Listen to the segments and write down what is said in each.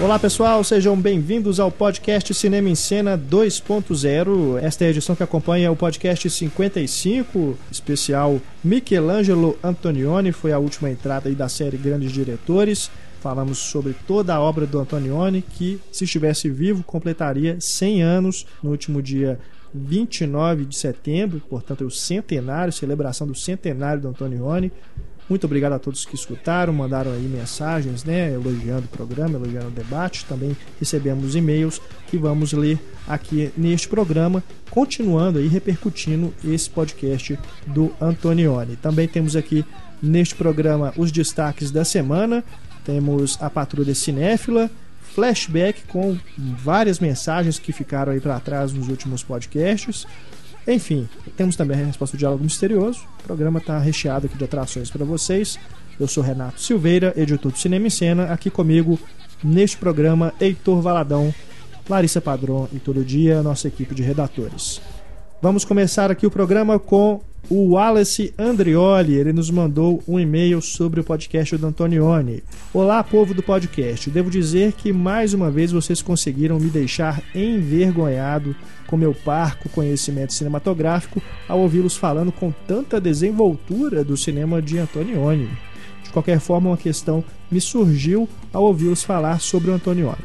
Olá pessoal, sejam bem-vindos ao podcast Cinema em Cena 2.0. Esta é a edição que acompanha o podcast 55, especial Michelangelo Antonioni, foi a última entrada da série Grandes Diretores. Falamos sobre toda a obra do Antonioni, que, se estivesse vivo, completaria 100 anos no último dia 29 de setembro, portanto, é o centenário, celebração do centenário do Antonioni. Muito obrigado a todos que escutaram, mandaram aí mensagens, né, elogiando o programa, elogiando o debate. Também recebemos e-mails que vamos ler aqui neste programa, continuando aí repercutindo esse podcast do Antonioni. Também temos aqui neste programa os destaques da semana. Temos a Patrulha Cinéfila, flashback com várias mensagens que ficaram aí para trás nos últimos podcasts. Enfim, temos também a resposta do Diálogo Misterioso. O programa está recheado aqui de atrações para vocês. Eu sou Renato Silveira, editor do Cinema em Cena. Aqui comigo, neste programa, Heitor Valadão, Larissa Padrão e todo dia, nossa equipe de redatores. Vamos começar aqui o programa com o Wallace Andrioli, ele nos mandou um e-mail sobre o podcast do Antonioni. Olá, povo do podcast. Devo dizer que mais uma vez vocês conseguiram me deixar envergonhado com meu parco conhecimento cinematográfico ao ouvi-los falando com tanta desenvoltura do cinema de Antonioni. De qualquer forma, uma questão me surgiu ao ouvi-los falar sobre o Antonioni.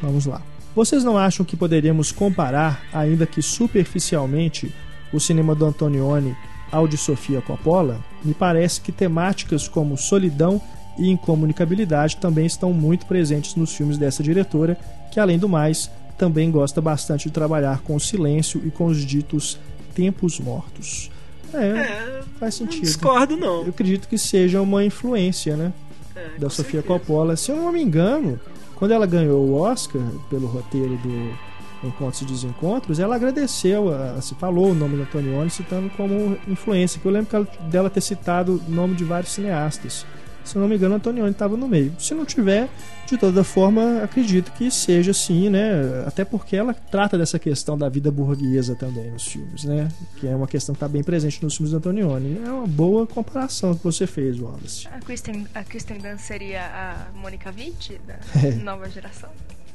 Vamos lá. Vocês não acham que poderíamos comparar, ainda que superficialmente, o cinema do Antonioni ao de Sofia Coppola, me parece que temáticas como solidão e incomunicabilidade também estão muito presentes nos filmes dessa diretora, que além do mais também gosta bastante de trabalhar com o silêncio e com os ditos tempos mortos. É, é faz sentido. Não discordo, não. Eu acredito que seja uma influência, né? É, da Sofia certeza. Coppola. Se eu não me engano, quando ela ganhou o Oscar pelo roteiro do Encontros e Desencontros, ela agradeceu, se falou o nome do Antonioni, citando como influência, que eu lembro ela, dela ter citado o nome de vários cineastas. Se eu não me engano, o Antonioni estava no meio. Se não tiver, de toda forma, acredito que seja assim, né? Até porque ela trata dessa questão da vida burguesa também nos filmes, né? Que é uma questão que está bem presente nos filmes do Antonioni. É uma boa comparação que você fez, Wallace. A Kristen, a Kristen Dunst seria a Monica Witt da é. nova geração?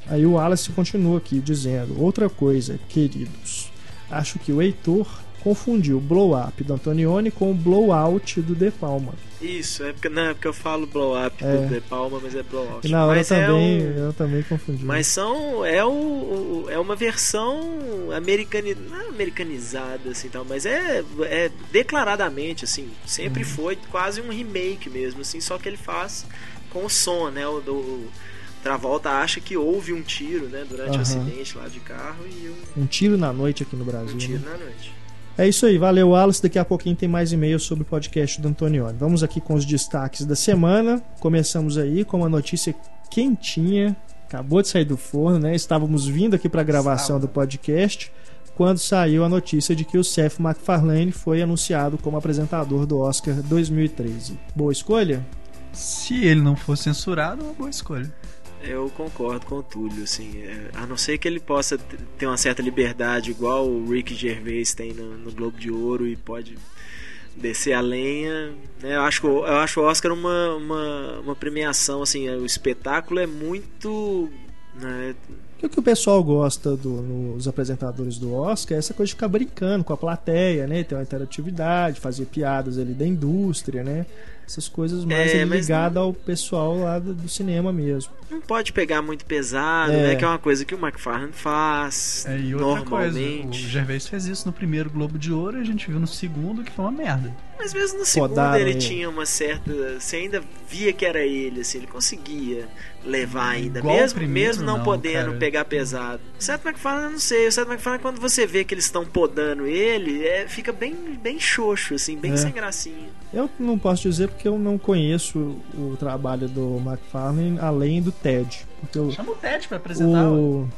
Aí o Wallace continua aqui dizendo: Outra coisa, queridos, acho que o Heitor confundiu o blow up do Antonioni com o blow out do De Palma. Isso, é porque, não, é porque eu falo blow up é. do De Palma, mas é blow out. Não, mas eu, é também, um... eu também confundi. Mas são. É, o, é uma versão americani... não é americanizada, assim tal, mas é, é declaradamente, assim, sempre hum. foi quase um remake mesmo, assim, só que ele faz com o som, né? O do Travolta acha que houve um tiro, né, durante uhum. o acidente lá de carro e um... um tiro na noite aqui no Brasil. Um tiro né? na noite. É isso aí, valeu Alice. Daqui a pouquinho tem mais e-mails sobre o podcast do Antonioni. Vamos aqui com os destaques da semana. Começamos aí com uma notícia quentinha, acabou de sair do forno, né? Estávamos vindo aqui para a gravação do podcast quando saiu a notícia de que o Seth MacFarlane foi anunciado como apresentador do Oscar 2013. Boa escolha? Se ele não for censurado, é uma boa escolha. Eu concordo com o Túlio, assim, é, a não ser que ele possa ter uma certa liberdade, igual o Rick Gervais tem no, no Globo de Ouro e pode descer a lenha. Né? Eu, acho, eu acho o Oscar uma, uma, uma premiação, assim, o espetáculo é muito. Né? O que o pessoal gosta dos no, apresentadores do Oscar é essa coisa de ficar brincando com a plateia, né? Ter uma interatividade, fazer piadas ali da indústria, né? essas coisas mais é, ligadas não... ao pessoal lá do, do, cinema mesmo. Não pode pegar muito pesado, é. né? Que é uma coisa que o McFarlane faz é, e outra normalmente. Coisa, o Gervais fez isso no primeiro Globo de Ouro e a gente viu no segundo que foi uma merda. Mas mesmo no segundo ele, ele tinha uma certa. Você ainda via que era ele, assim, ele conseguia levar ainda, Igual mesmo, primeiro, mesmo não, não podendo cara. pegar pesado. O Seth MacFarlane, eu não sei. O Seth MacFarlane, quando você vê que eles estão podando ele, é, fica bem, bem xoxo, assim, bem é. sem gracinha. Eu não posso dizer porque eu não conheço o trabalho do MacFarlane além do Ted. Porque eu, Chama o Ted pra apresentar. O...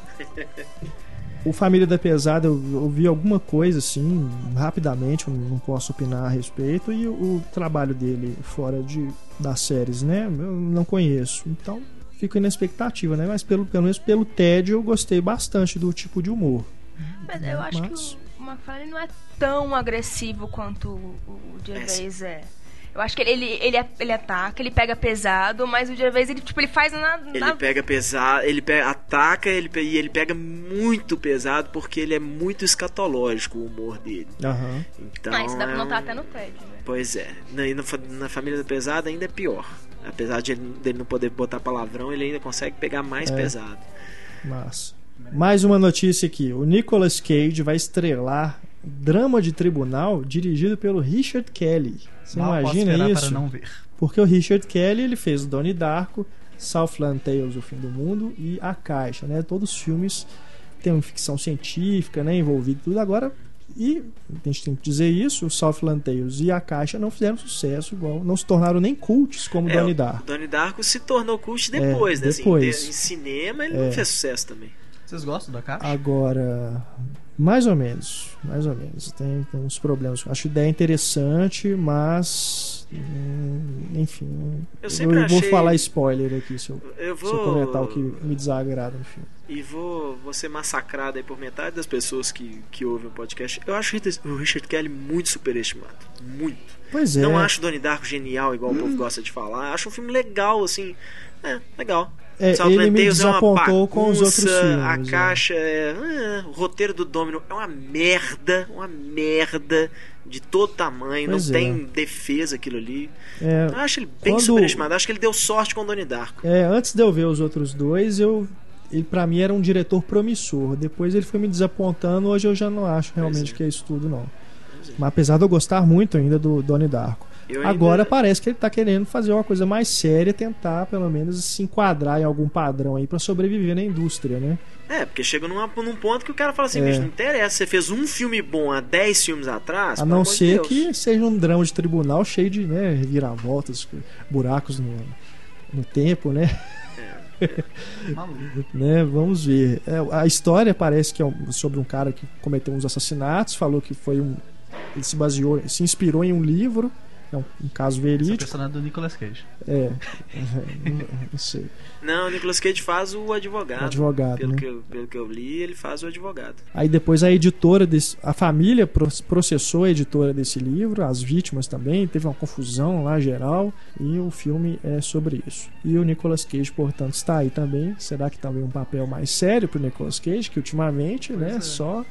o Família da Pesada eu ouvi alguma coisa assim, rapidamente, eu não posso opinar a respeito, e o, o trabalho dele fora de, das séries, né? Eu não conheço. Então, fico na expectativa, né? Mas pelo, pelo menos pelo Ted eu gostei bastante do tipo de humor. Mas eu acho Mas... que o McFarlane não é tão agressivo quanto o Gervais é. Eu acho que ele, ele, ele, ele ataca, ele pega pesado, mas o Gervais, ele, tipo, ele faz na... na... Ele pega pesado, ele pega, ataca ele, pe- e ele pega muito pesado porque ele é muito escatológico o humor dele. Aham. Então, Ah, isso dá pra é notar um- até no Ted, né? Pois é. Na, e na, na família do pesado ainda é pior. Apesar de ele, dele não poder botar palavrão, ele ainda consegue pegar mais É. pesado. Massa. Mais uma notícia aqui. O Nicolas Cage vai estrelar drama de tribunal dirigido pelo Richard Kelly. Você Mal imagina isso? para não ver. Porque o Richard Kelly ele fez o Donnie Darko, Southland Tales, O Fim do Mundo e A Caixa, né? Todos os filmes têm uma ficção científica, né? Envolvido tudo. Agora, e a gente tem que dizer isso, o Southland Tales e A Caixa não fizeram sucesso igual, não se tornaram nem cults como É, Donnie o Darko. Donnie Darko se tornou cult depois, É, né? depois. Assim, em cinema ele É. não fez sucesso também. Vocês gostam da caixa? Agora, mais ou menos, mais ou menos. Tem, tem uns problemas. Acho a ideia interessante, mas. Hum, enfim. Eu sempre vou achei- falar spoiler aqui se eu, Eu se eu vou. comentar o que me desagrada no filme. E vou, vou ser massacrado aí por metade das pessoas que, que ouvem o podcast. Eu acho o Richard- Kelly muito superestimado. Muito. Pois é. Não acho Donnie Darko genial, igual o povo gosta de falar. Acho um filme legal, assim. É, legal. É, Southland ele me Tales é uma desapontou com os outros filmes. A né? caixa é. ah, o roteiro do Domino é uma merda. Uma merda de todo tamanho. Pois não é. tem defesa aquilo ali. É, Eu acho ele bem Quando- superestimado. Acho que ele deu sorte com o Donnie Darko. é, antes de eu ver os outros dois, eu. Ele pra mim era um diretor promissor. Depois ele foi me desapontando. Hoje eu já não acho realmente é. que é isso tudo, não. Mas apesar de eu gostar muito ainda do Donnie Darko. Eu ainda- Agora parece que ele tá querendo fazer uma coisa mais séria, tentar pelo menos se enquadrar em algum padrão aí pra sobreviver na indústria, né? É, porque chega numa, num ponto que o cara fala assim: É. bicho, não interessa. Você fez um filme bom há 10 filmes atrás. A não ser Deus. que seja um drama de tribunal cheio de né, reviravoltas, buracos no, no tempo, né? Maluco. né? Vamos ver. É, a história parece que é sobre um cara que cometeu uns assassinatos, falou que foi um. Ele se baseou, se inspirou em um livro, é um, um caso Esse é o verídico. personagem do Nicolas Cage. É, não, não sei. Não, o Nicolas Cage faz o advogado. Advogado, Pelo, né? que eu, pelo que eu li, ele faz o advogado. Aí depois a editora desse, a família pro- processou a editora desse livro, as vítimas também, teve uma confusão lá geral e o filme é sobre isso. E o Nicolas Cage, portanto, está aí também. Será que também um papel mais sério pro Nicolas Cage, que ultimamente, né, é. só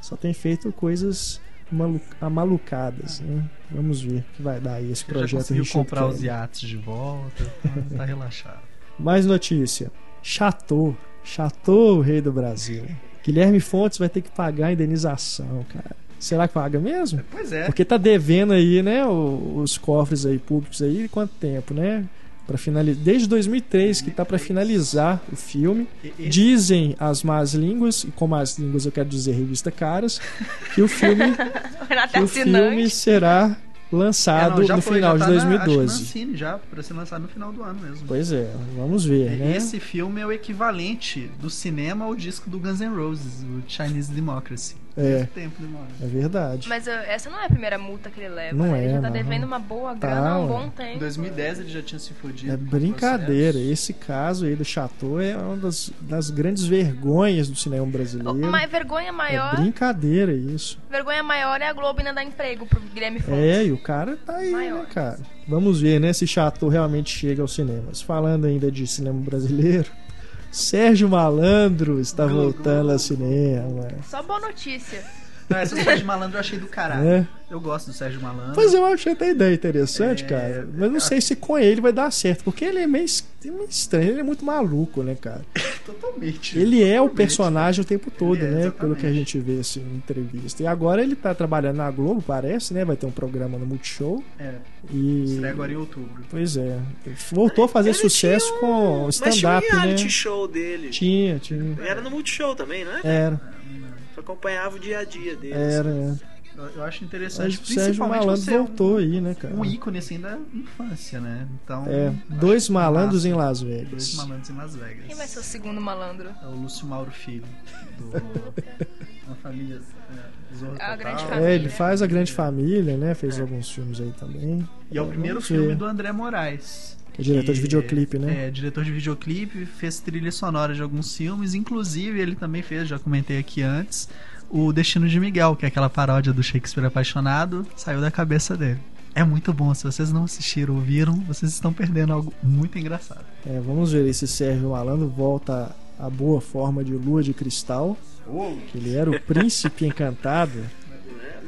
só tem feito coisas malu amalucadas, né? Vamos ver o que vai dar aí esse Ele já projeto conseguiu Richard comprar os Kelly. iates de volta. tá- Tá relaxado. Mais notícia. Chateau. Chateau, o rei do Brasil. Guilherme Fontes vai ter que pagar a indenização, cara. Será que paga mesmo? Pois é. Porque tá devendo aí, né, os cofres aí públicos aí, quanto tempo, né? Para finalizar, desde 2003 que tá para finalizar o filme. Dizem as más línguas, e com más línguas eu quero dizer revista Caras, que o filme, que é o filme será É, lançado não, já no foi, final de tá na- acho que 2012. na Cine já, pra ser lançado no final do ano mesmo. Pois é, vamos ver, né? Esse filme é o equivalente do cinema ao disco do Guns N' Roses, o Chinese Democracy. É. Esse tempo demora. É verdade. Mas uh, essa não é a primeira multa que ele leva. Não né? Ele é, já tá não. devendo uma boa Tá, grana há um ué. bom Em tempo. 2010 ele já tinha se fudido. É brincadeira. Esse caso aí do Chateau é uma das, das grandes vergonhas do cinema brasileiro. Mas vergonha maior, É brincadeira isso. vergonha maior é a Globo ainda dar emprego pro Guilherme Fontes. É, e o cara tá aí, Maior. né, cara? Vamos ver, né, se Chateau realmente chega aos cinemas. Falando ainda de cinema brasileiro, Sérgio Malandro está Glu, voltando ao cinema. Só boa notícia. Não, essa história de malandro eu achei do caralho. É. Eu gosto do Sérgio Malandro. Pois eu achei até a ideia interessante, É, cara. Mas não sei se com ele vai dar certo, porque ele é meio, es- meio estranho, ele é muito maluco, né, cara? Totalmente. Ele é o Totalmente. personagem o tempo todo, é, né? exatamente. Pelo que a gente vê assim, em entrevista. E agora ele tá trabalhando na Globo, parece, né? Vai ter um programa no Multishow. É, E. estreia agora em outubro. Pois é. Voltou a fazer Ele sucesso tinha com Mas tinha um stand-up, né? reality show dele. Tinha, tinha. Era no Multishow também, né? Era, Acompanhava o dia a dia dele. era. era. Eu, acho Mas interessante, o Sérgio principalmente Malandro você é um- voltou aí, né, cara? um, ícone assim da infância, né? Então, É, dois malandros massa. em Las Dois Vegas. malandros em Las Vegas. Quem vai ser o segundo malandro? É o Lúcio Mauro Filho, do da família é, Zorro A É, ele faz a grande família, né? Fez alguns filmes aí também. E é o primeiro filme do André Moraes. Que é diretor de videoclipe, né? É, diretor de videoclipe, fez trilha sonora de alguns filmes, inclusive ele também fez, já comentei aqui antes, o Destino de Miguel, que é aquela paródia do Shakespeare apaixonado, saiu da cabeça dele. É muito bom. Se vocês não assistiram ou viram, vocês estão perdendo algo muito engraçado. É, vamos ver se Sérgio Malandro volta à boa forma de lua de cristal. Que ele era o príncipe encantado.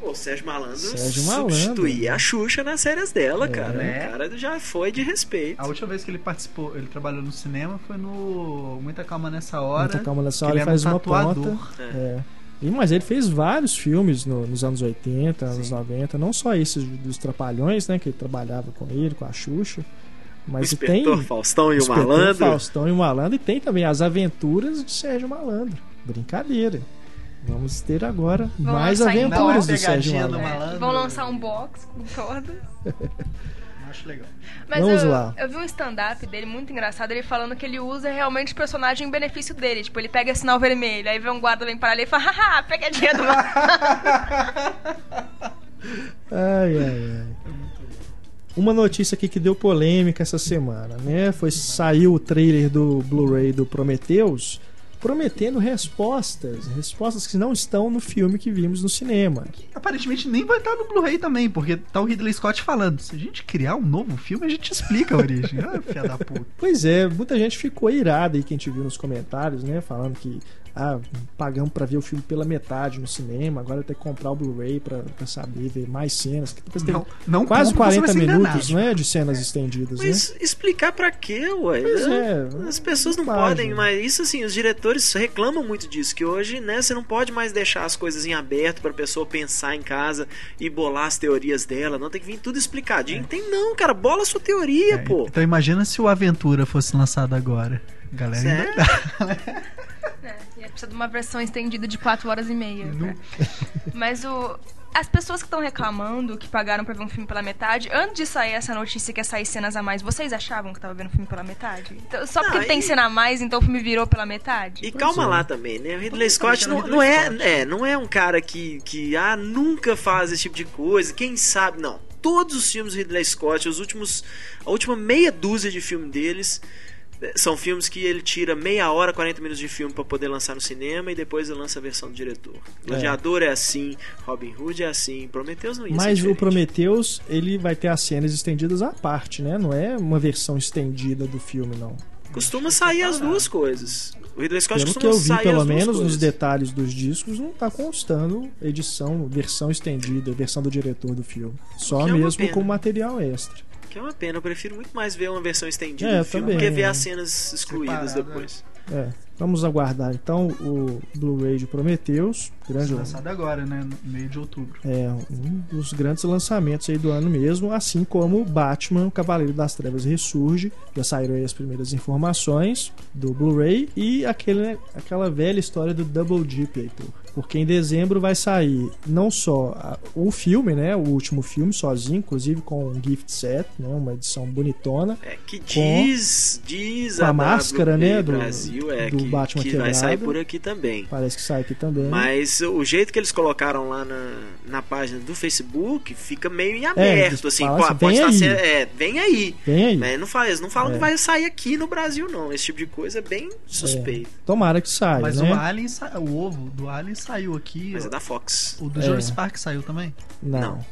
O Sérgio Malandro Sérgio Malandro. substituía a Xuxa nas séries dela, É. cara. Né? O cara já foi de respeito. A última vez que ele participou, ele trabalhou no cinema foi no Muita Calma Nessa Hora. Muita calma nessa hora, ele ele faz um uma ponta. É. É. E, mas ele fez vários filmes no- nos anos 80, anos Sim. 90, não só esses dos Trapalhões, né? Que ele trabalhava com ele, com a Xuxa. O Mas tem Inspetor Faustão e o Malandro. Faustão e o Malandro. E tem também as aventuras de Sérgio Malandro. Brincadeira. Vamos ter agora Vão mais então aventuras do Sérgio pegadinha do Malandro. Malandro. É, vão lançar um box com todas. Acho legal. Mas Vamos eu, lá. eu vi um stand-up dele muito engraçado, ele falando que ele usa realmente o personagem em benefício dele. Tipo, ele pega sinal vermelho, aí vê um guarda vem parar ali e fala, haha, pegadinha do Ai, ai, ai. Uma notícia aqui que deu polêmica essa semana, né? Foi saiu o trailer do Blu-ray do Prometheus prometendo respostas, respostas que não estão no filme que vimos no cinema. Aparentemente nem vai estar no Blu-ray também, porque tá o Ridley Scott falando. Se a gente criar um novo filme, a gente explica a origem. ah, filha da puta. Pois é, muita gente ficou irada aí que a gente viu nos comentários, né? Falando que ah, pagamos pra ver o filme pela metade no cinema, agora tem que comprar o Blu-ray pra, pra saber, ver mais cenas. Depois tem Não, não quase compra, você 40 vai ser minutos, né? De cenas estendidas, né? Mas explicar pra quê, ué? Pois é. As pessoas não bobagem. podem, mas isso assim, os diretores reclamam muito disso, que hoje, né, você não pode mais deixar as coisas em aberto pra pessoa pensar em casa e bolar as teorias dela, não tem que vir tudo explicadinho. Tem não, cara, bola a sua teoria, É, pô. Então imagina se o Aventura fosse lançado agora. Galera, Sério? ainda. É, e aí precisa de uma versão estendida de 4 horas e meia. né? Mas o. As pessoas que estão reclamando que pagaram pra ver um filme pela metade, antes de sair essa notícia que ia sair cenas a mais, vocês achavam que tava vendo o filme pela metade? Então, só porque tem e- cena a mais, então o filme virou pela metade? E Pois calma é. lá também, né? O Ridley Scott não, achando não Ridley é, Scott. é, não é um cara que, que ah, nunca faz esse tipo de coisa. Quem sabe, não. Todos os filmes do Ridley Scott, os últimos, a última meia dúzia de filmes deles são filmes que ele tira meia hora, 40 minutos de filme pra poder lançar no cinema e depois ele lança a versão do diretor. Gladiador é, assim, Robin Hood é assim, Prometheus não ia Mas o. Prometheus, ele vai ter as cenas estendidas à parte, né? Não é uma versão estendida do filme, não. Costuma sair as duas coisas. O Ridley Scott Pelo que eu vi, pelo menos nos coisas. detalhes dos discos, não tá constando edição, versão estendida, versão do diretor do filme. Só é mesmo com material extra. Que é uma pena, eu prefiro muito mais ver uma versão estendida É, do filme também. que ver as cenas excluídas Separado, depois. É, vamos aguardar então o Blu-ray de Prometheus, grande lançado agora, né? No meio de outubro. É, um dos grandes lançamentos aí do ano mesmo, assim como Batman, o Cavaleiro das Trevas Ressurge. Já saíram aí as primeiras informações do Blu-ray e aquele, aquela velha história do Double Heitor. Porque em dezembro vai sair não só a- o filme, né, o último filme sozinho, inclusive com um gift set, né, uma edição bonitona, É, que diz, diz com a máscara, né, do- Brasil é do que, Batman que vai quebrado. sair por aqui também. parece que sai aqui também. né? Mas o jeito que eles colocaram lá na, na página do Facebook fica meio em eles aberto, assim, falam pô, assim, pode estar aí. sendo- é, vem aí. Vem aí. Mas não, faz, não falam É. que vai sair aqui no Brasil, não. Esse tipo de coisa é bem suspeito. Tomara que saia, Mas né? o Alien, sa- o ovo do Alien saiu aqui. Mas é da Fox. O do É. Jurassic Park saiu também? Não. Não.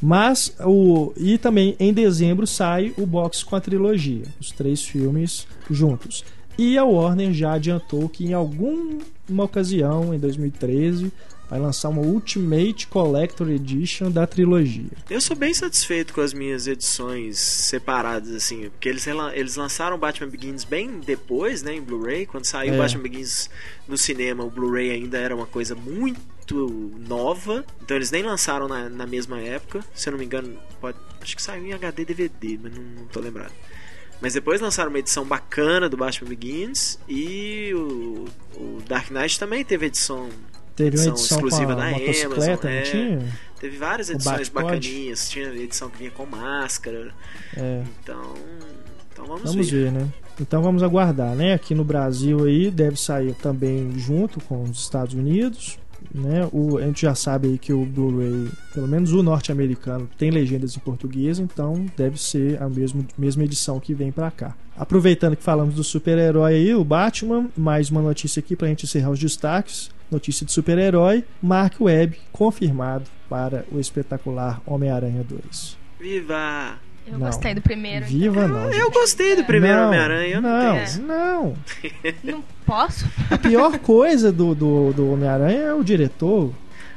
Mas o e também em dezembro sai o box com a trilogia, os três filmes juntos. E a Warner já adiantou que em alguma ocasião em 2013 vai lançar uma Ultimate Collector Edition da trilogia. Eu sou bem satisfeito com as minhas edições separadas, assim, porque eles, eles lançaram Batman Begins bem depois, né, em Blu-ray. Quando saiu É. Batman Begins no cinema, o Blu-ray ainda era uma coisa muito nova. Então eles nem lançaram na, na mesma época. Se eu não me engano, pode, acho que saiu em HD DVD, mas não, não tô lembrado. Mas depois lançaram uma edição bacana do Batman Begins e o, o Dark Knight também teve edição. Teve uma Edição edição com exclusiva da Amazon, é. tinha? Teve várias edições bacaninhas. Tinha edição que vinha com máscara. É. Então, então vamos, Vamos ver. ver, né? Então vamos aguardar, né? Aqui no Brasil aí deve sair também junto com os Estados Unidos, né? O, a gente já sabe aí que o Blu-ray, pelo menos o norte-americano, tem legendas em português, então deve ser a mesma, mesma edição que vem pra cá. Aproveitando que falamos do super-herói aí, o Batman, mais uma notícia aqui pra gente encerrar os destaques. Notícia de super-herói, Mark Webb confirmado para o espetacular Homem-Aranha 2. Viva! Eu Não. gostei do primeiro. Viva não. Eu gente. gostei do primeiro Não, Homem-Aranha. eu não Não, tenho- não. então. Não posso? A pior coisa do, do, do Homem-Aranha é o diretor.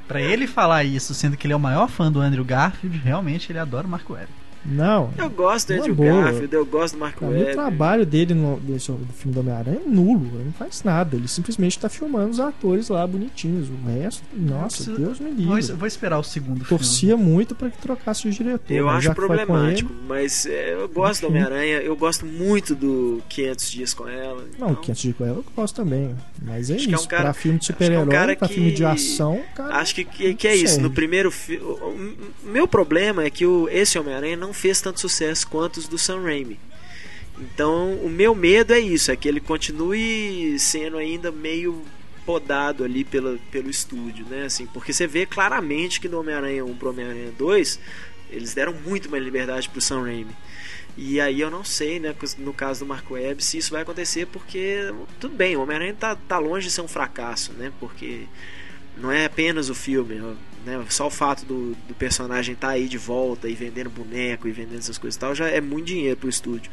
Pra ele falar isso, sendo que ele é o maior fã do Andrew Garfield, realmente ele adora o Marco Webb. Não. Eu gosto do Uma Andrew boa. Garfield, eu gosto do Mark Pra mim, o Webb. trabalho dele no desse, do filme do Homem-Aranha é nulo. Ele não faz nada. Ele simplesmente tá filmando os atores lá bonitinhos. O resto, nossa, preciso- Deus me Vou, livre. vou esperar o segundo filme. Torcia muito pra que trocasse o diretor. Eu mas acho já que foi com problemático, ele- mas é, eu gosto do. Homem-Aranha, eu gosto muito do 500 Dias com ela. Não, então, 500 de com ela eu gosto também. Mas é Acho que é um isso. cara- pra filme de que é um super-herói, pra que- filme de ação, cara. Acho que, que, que é isso. No primeiro filme. O meu problema é que o, esse Homem-Aranha não fez tanto sucesso quanto os do Sam Raimi. Então, o meu medo é isso: é que ele continue sendo ainda meio podado ali pela, pelo estúdio, né? Assim, porque você vê claramente que no Homem-Aranha 1 pro Homem-Aranha 2 eles deram muito mais liberdade pro Sam Raimi. E aí eu não sei, né, no caso do Marco Webb, se isso vai acontecer, porque tudo bem, o Homem-Aranha tá, tá longe de ser um fracasso, né? Porque não é apenas o filme, né? Só o fato do, do personagem estar aí de volta e vendendo boneco e vendendo essas coisas e tal já é muito dinheiro pro estúdio.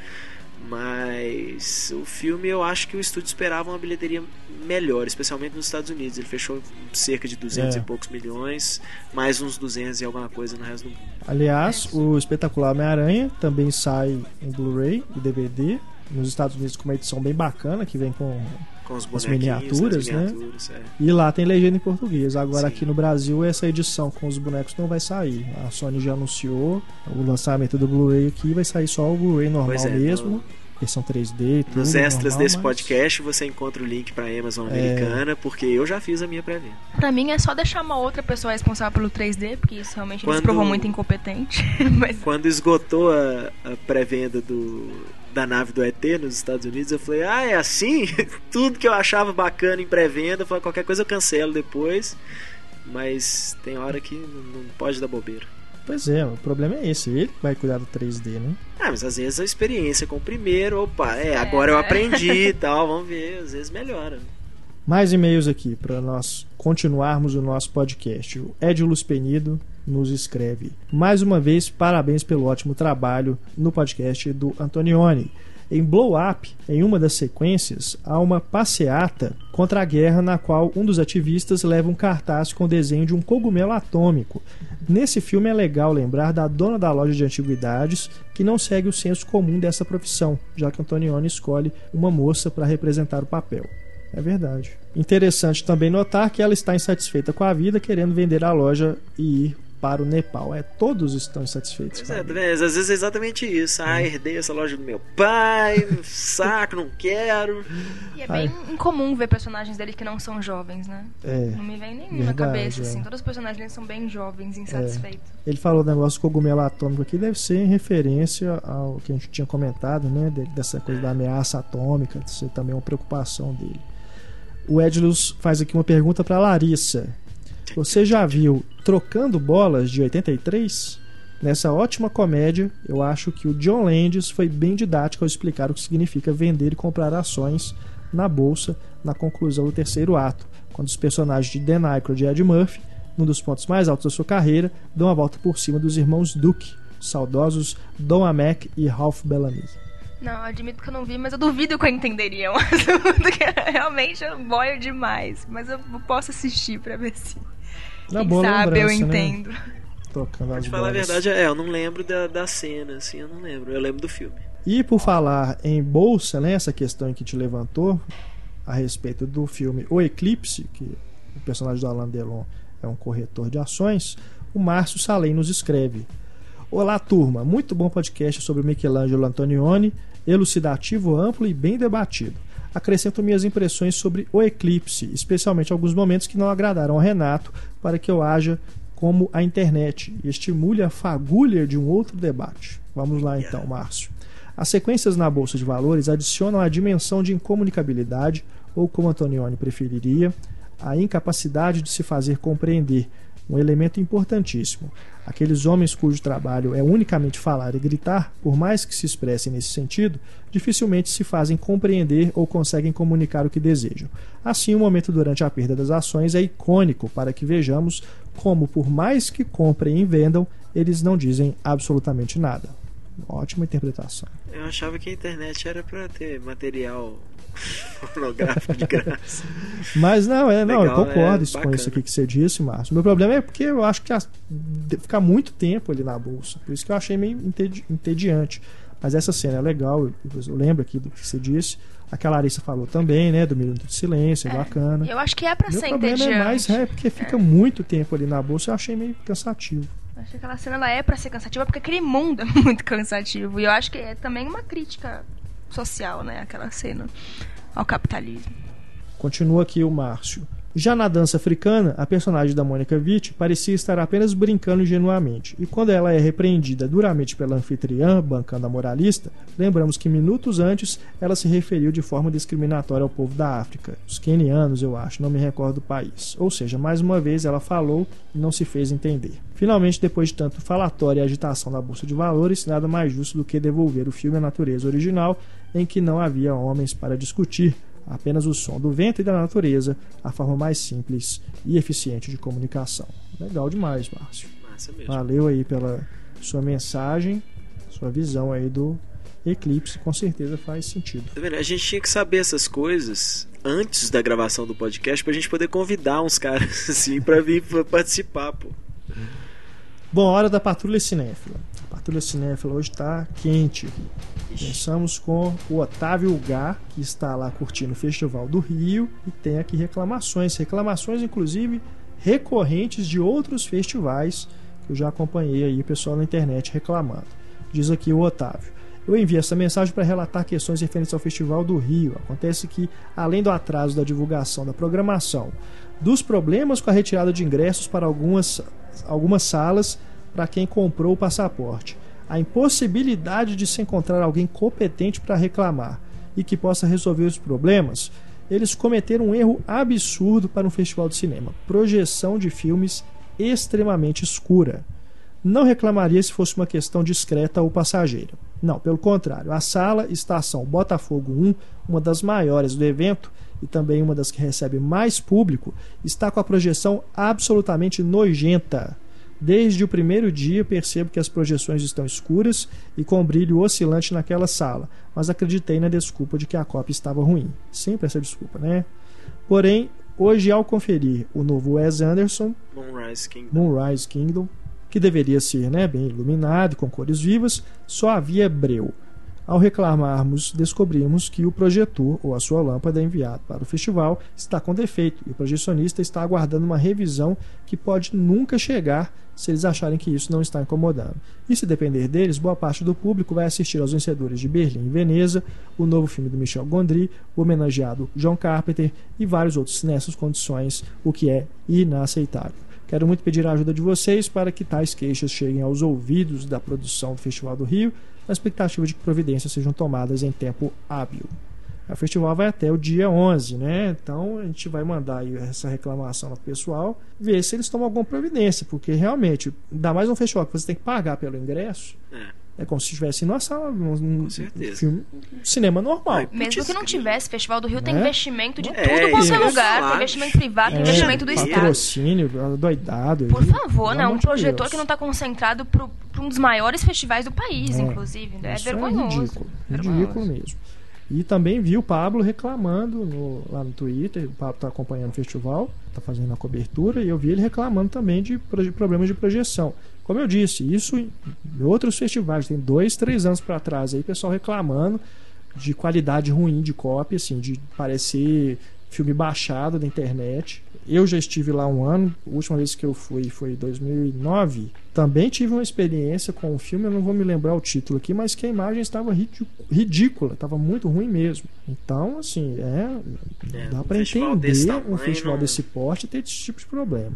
Mas o filme eu acho que o estúdio esperava uma bilheteria melhor, especialmente nos Estados Unidos. Ele fechou cerca de 200 É. e poucos milhões, mais uns 200 e alguma coisa no resto do mundo. Aliás, o espetacular Homem-Aranha também sai em Blu-ray e DVD. Nos Estados Unidos com uma edição bem bacana, que vem com. Com As miniaturas, as né? miniaturas, é. E lá tem legenda em português. Agora Sim. aqui no Brasil, essa edição com os bonecos não vai sair. A Sony já anunciou o lançamento do Blu-ray aqui, vai sair só o Blu-ray normal é, mesmo. Versão 3D e tudo. Nos extras normal, desse mas- podcast você encontra o link pra Amazon É. americana, porque eu já fiz a minha pré-venda. Pra mim é só deixar uma outra pessoa responsável pelo 3D, porque isso realmente Quando- nos provou muito incompetente. Mas Quando esgotou a, a pré-venda do, da nave do ET nos Estados Unidos, eu falei, ah, é assim? Tudo que eu achava bacana em pré-venda, eu falei, qualquer coisa eu cancelo depois. Mas tem hora que não pode dar bobeira. Pois é, o problema é esse. Ele que vai cuidar do 3D, né? Ah, mas às vezes a experiência com o primeiro, opa, é, agora eu aprendi e tal, vamos ver, às vezes melhora. Mais e-mails aqui para nós continuarmos o nosso podcast. O Ed Luz Penido nos escreve: Mais uma vez, parabéns pelo ótimo trabalho no podcast do Antonioni. Em Blow Up, em uma das sequências, há uma passeata contra a guerra na qual um dos ativistas leva um cartaz com o desenho de um cogumelo atômico. Nesse filme é legal lembrar da dona da loja de antiguidades que não segue o senso comum dessa profissão, já que Antonioni escolhe uma moça para representar o papel. É verdade. Interessante também notar que ela está insatisfeita com a vida, querendo vender a loja e ir para o Nepal. É, todos estão insatisfeitos. Pois é, vendo? às vezes é exatamente isso. Ah, herdei essa loja do meu pai, saco, não quero. e é bem incomum ver personagens dele que não são jovens, né? É. Não me vem nenhum na cabeça, é. assim. Todos os personagens dele são bem jovens, insatisfeitos. Ele falou do negócio do cogumelo atômico aqui, deve ser em referência ao que a gente tinha comentado, né? de- Dessa coisa da ameaça atômica, de ser também uma preocupação dele. O Edlus faz aqui uma pergunta para Larissa. Você já viu Trocando Bolas de 83? Nessa ótima comédia, eu acho que o John Landis foi bem didático ao explicar o que significa vender e comprar ações na bolsa na conclusão do terceiro ato, quando os personagens de Dan Aykroyd e Ed Murphy, num dos pontos mais altos da sua carreira, dão a volta por cima dos irmãos Duke, os saudosos Don Amek e Ralph Bellamy. Não, admito que eu não vi, mas eu duvido que eu entenderia que realmente eu boio demais. Mas eu posso assistir pra ver se. Quem boa sabe eu né? entendo. Pra as te falar a bolas. verdade, é, eu não lembro da, da cena, assim, eu não lembro. Eu lembro do filme. E por falar em bolsa, né, essa questão que te levantou a respeito do filme O Eclipse, que o personagem do Alain Delon é um corretor de ações, o Márcio Salem nos escreve: Olá, turma, muito bom podcast sobre Michelangelo Antonioni, elucidativo, amplo e bem debatido. Acrescento minhas impressões sobre O Eclipse, especialmente alguns momentos que não agradaram ao Renato, para que eu haja como a internet e estimule a fagulha de um outro debate. Vamos lá então, Márcio. As sequências na bolsa de valores adicionam a dimensão de incomunicabilidade, ou como Antonioni preferiria, a incapacidade de se fazer compreender, um elemento importantíssimo. Aqueles homens cujo trabalho é unicamente falar e gritar, por mais que se expressem nesse sentido, dificilmente se fazem compreender ou conseguem comunicar o que desejam. Assim, o momento durante a perda das ações é icônico para que vejamos como por mais que comprem e vendam, eles não dizem absolutamente nada. Ótima interpretação. Eu achava que a internet era para ter material pornográfico de graça. Mas não, é, não, Legal, eu concordo é com isso aqui que você disse, Márcio. Meu problema é porque eu acho que as, de- fica muito tempo ali na bolsa. Por isso que eu achei meio entedi- entediante. Mas essa cena é legal, eu, eu lembro aqui do que você disse. A que a Larissa falou também, né? Do Minuto de Silêncio, é, bacana. Eu acho que é pra Meu ser problema entediante. é mais é, porque fica muito tempo ali na bolsa, eu achei meio cansativo. Acho que aquela cena ela é pra ser cansativa porque aquele mundo é muito cansativo. E eu acho que é também uma crítica social, né? Aquela cena ao capitalismo. Continua aqui o Márcio. Já na dança africana, a personagem da Mônica Witt parecia estar apenas brincando ingenuamente, e quando ela é repreendida duramente pela anfitriã, bancando a moralista, lembramos que minutos antes ela se referiu de forma discriminatória ao povo da África, os quenianos, eu acho, não me recordo do país. Ou seja, mais uma vez ela falou e não se fez entender. Finalmente, depois de tanto falatório e agitação da Bolsa de Valores, nada mais justo do que devolver o filme à natureza original, em que não havia homens para discutir, apenas o som do vento e da natureza, a forma mais simples e eficiente de comunicação. Legal demais, Márcio. Valeu aí pela sua mensagem, sua visão aí do eclipse, com certeza faz sentido. Tá vendo? A gente tinha que saber essas coisas antes da gravação do podcast pra gente poder convidar uns caras assim pra vir pra participar, pô. Bom, hora da patrulha cinéfila. A patrulha cinéfila hoje está quente. Começamos com o Otávio Gá, que está lá curtindo o Festival do Rio e tem aqui reclamações. Reclamações, inclusive, recorrentes de outros festivais que eu já acompanhei aí, pessoal na internet reclamando. Diz aqui o Otávio. Eu enviei essa mensagem para relatar questões referentes ao Festival do Rio. Acontece que, além do atraso da divulgação da programação, dos problemas com a retirada de ingressos para algumas, algumas salas para quem comprou o passaporte, a impossibilidade de se encontrar alguém competente para reclamar e que possa resolver os problemas, eles cometeram um erro absurdo para um festival de cinema: projeção de filmes extremamente escura. Não reclamaria se fosse uma questão discreta ou passageira. Não, pelo contrário, a sala Estação Botafogo 1, uma das maiores do evento e também uma das que recebe mais público, está com a projeção absolutamente nojenta. Desde o primeiro dia percebo que as projeções estão escuras e com brilho oscilante naquela sala, mas acreditei na desculpa de que a cópia estava ruim. Sempre essa desculpa, né? Porém, hoje ao conferir o novo Wes Anderson, Moonrise Kingdom. Moonrise Kingdom, que deveria ser né, bem iluminado, com cores vivas, só havia breu. Ao reclamarmos, descobrimos que o projetor ou a sua lâmpada enviado para o festival está com defeito e o projecionista está aguardando uma revisão que pode nunca chegar se eles acharem que isso não está incomodando. E se depender deles, boa parte do público vai assistir aos vencedores de Berlim e Veneza, o novo filme do Michel Gondry, o homenageado John Carpenter e vários outros nessas condições, o que é inaceitável. Quero muito pedir a ajuda de vocês para que tais queixas cheguem aos ouvidos da produção do Festival do Rio, na expectativa de que providências sejam tomadas em tempo hábil. O festival vai até o dia 11, né? Então a gente vai mandar essa reclamação para o pessoal, ver se eles tomam alguma providência, porque realmente, ainda mais um festival que você tem que pagar pelo ingresso, É. é como se estivesse numa sala, num, filme, um cinema normal. Ai, Mesmo Putz, que não tivesse, Festival do Rio tem É? investimento de É, tudo quanto é lugar. falar. Tem investimento privado, tem É, investimento do Estado. patrocínio, doidado. Por aí, favor, né? Um de projetor Deus. que não está concentrado para um dos maiores festivais do país, É. inclusive. É Isso vergonhoso. É ridículo, Vergonhoso. ridículo mesmo. E também vi o Pablo reclamando no- lá no Twitter. O Pablo está acompanhando o festival, está fazendo a cobertura, e eu vi ele reclamando também de proje- problemas de projeção. Como eu disse, isso em outros festivais, tem dois, três anos para trás aí, pessoal reclamando de qualidade ruim de cópia, assim, de parecer filme baixado da internet. Eu já estive lá um ano, a última vez que eu fui foi em 2009. Também tive uma experiência com um filme, eu não vou me lembrar o título aqui, mas que a imagem estava ridí- ridícula, estava muito ruim mesmo. Então, assim, é, É, dá para entender um festival não- desse porte ter esse tipo de problema.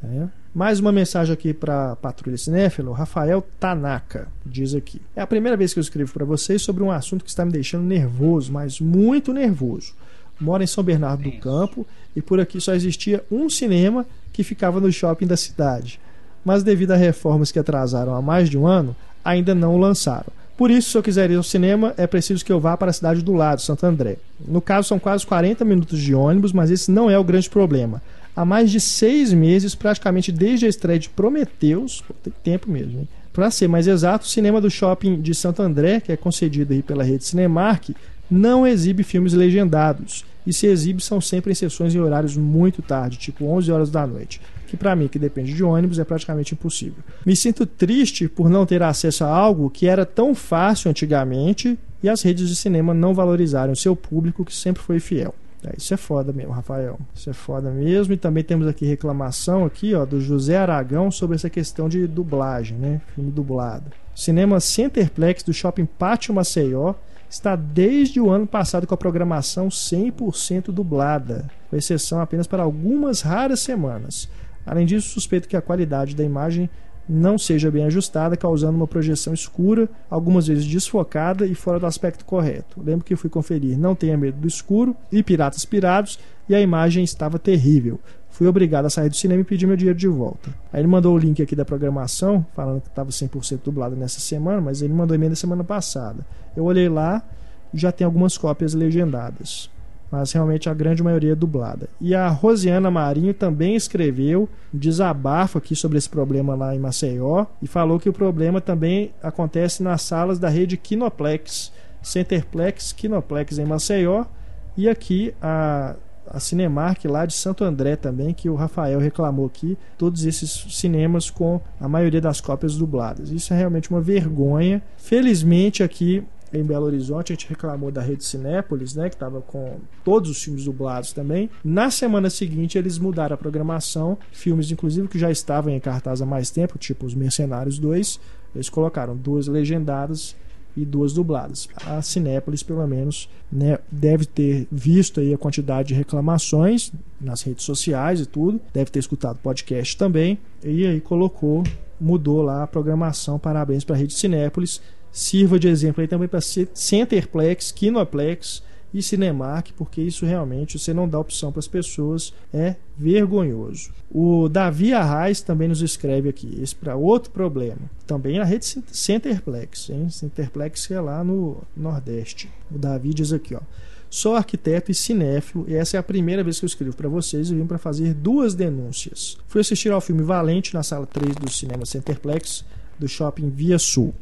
né? Mais uma mensagem aqui para Patrulha Cinéfilo. Rafael Tanaka diz aqui: É a primeira vez que eu escrevo para vocês sobre um assunto que está me deixando nervoso, mas muito nervoso. Moro em São Bernardo do Campo e por aqui só existia um cinema que ficava no shopping da cidade. Mas devido a reformas que atrasaram há mais de um ano, ainda não o lançaram. Por isso, se eu quiser ir ao cinema, é preciso que eu vá para a cidade do lado, Santo André. No caso, são quase 40 minutos de ônibus, mas esse não é o grande problema. Há mais de seis meses, praticamente desde a estreia de Prometheus. Pô, tem tempo mesmo, hein? Para ser mais exato, o cinema do shopping de Santo André, que é concedido aí pela rede Cinemark, não exibe filmes legendados. E se exibe, são sempre em sessões em horários muito tarde, tipo 11 horas da noite. Que para mim, que depende de ônibus, é praticamente impossível. Me sinto triste por não ter acesso a algo que era tão fácil antigamente e as redes de cinema não valorizaram seu público, que sempre foi fiel. É, isso é foda mesmo, Rafael. Isso é foda mesmo. E também temos aqui reclamação aqui, ó, do José Aragão sobre essa questão de dublagem, né? Filme dublado. Cinema Centerplex do Shopping Pátio Maceió está desde o ano passado com a programação 100% dublada, com exceção apenas para algumas raras semanas. Além disso, suspeito que a qualidade da imagem não seja bem ajustada, causando uma projeção escura, algumas vezes desfocada e fora do aspecto correto. Lembro que fui conferir Não Tenha Medo do Escuro e Piratas Pirados e a imagem estava terrível. Fui obrigado a sair do cinema e pedir meu dinheiro de volta. Aí ele mandou o link aqui da programação, falando que estava 100% dublado nessa semana, mas ele mandou emenda semana passada. Eu olhei lá e já tem algumas cópias legendadas mas realmente a grande maioria é dublada. E a Rosiana Marinho também escreveu um desabafo aqui sobre esse problema lá em Maceió e falou que o problema também acontece nas salas da rede Kinoplex, Centerplex, Kinoplex em Maceió e aqui a a Cinemark lá de Santo André também, que o Rafael reclamou aqui, todos esses cinemas com a maioria das cópias dubladas. Isso é realmente uma vergonha. Felizmente aqui em Belo Horizonte, a gente reclamou da Rede Cinépolis, né, que estava com todos os filmes dublados também. Na semana seguinte, eles mudaram a programação, filmes inclusive que já estavam em cartaz há mais tempo, tipo Os Mercenários 2, eles colocaram duas legendadas e duas dubladas. A Cinépolis, pelo menos, né, deve ter visto aí a quantidade de reclamações nas redes sociais e tudo, deve ter escutado podcast também, e aí colocou, mudou lá a programação. Parabéns para a Rede Cinépolis sirva de exemplo aí também para Centerplex, Kinoplex e Cinemark, porque isso realmente você não dá opção para as pessoas, é vergonhoso. O Davi Arraes também nos escreve aqui, esse para outro problema, também na rede Centerplex, hein? Centerplex é lá no Nordeste. O Davi diz aqui, ó. Sou arquiteto e cinéfilo e essa é a primeira vez que eu escrevo para vocês e vim para fazer duas denúncias. Fui assistir ao filme Valente na sala 3 do cinema Centerplex do shopping Via Sul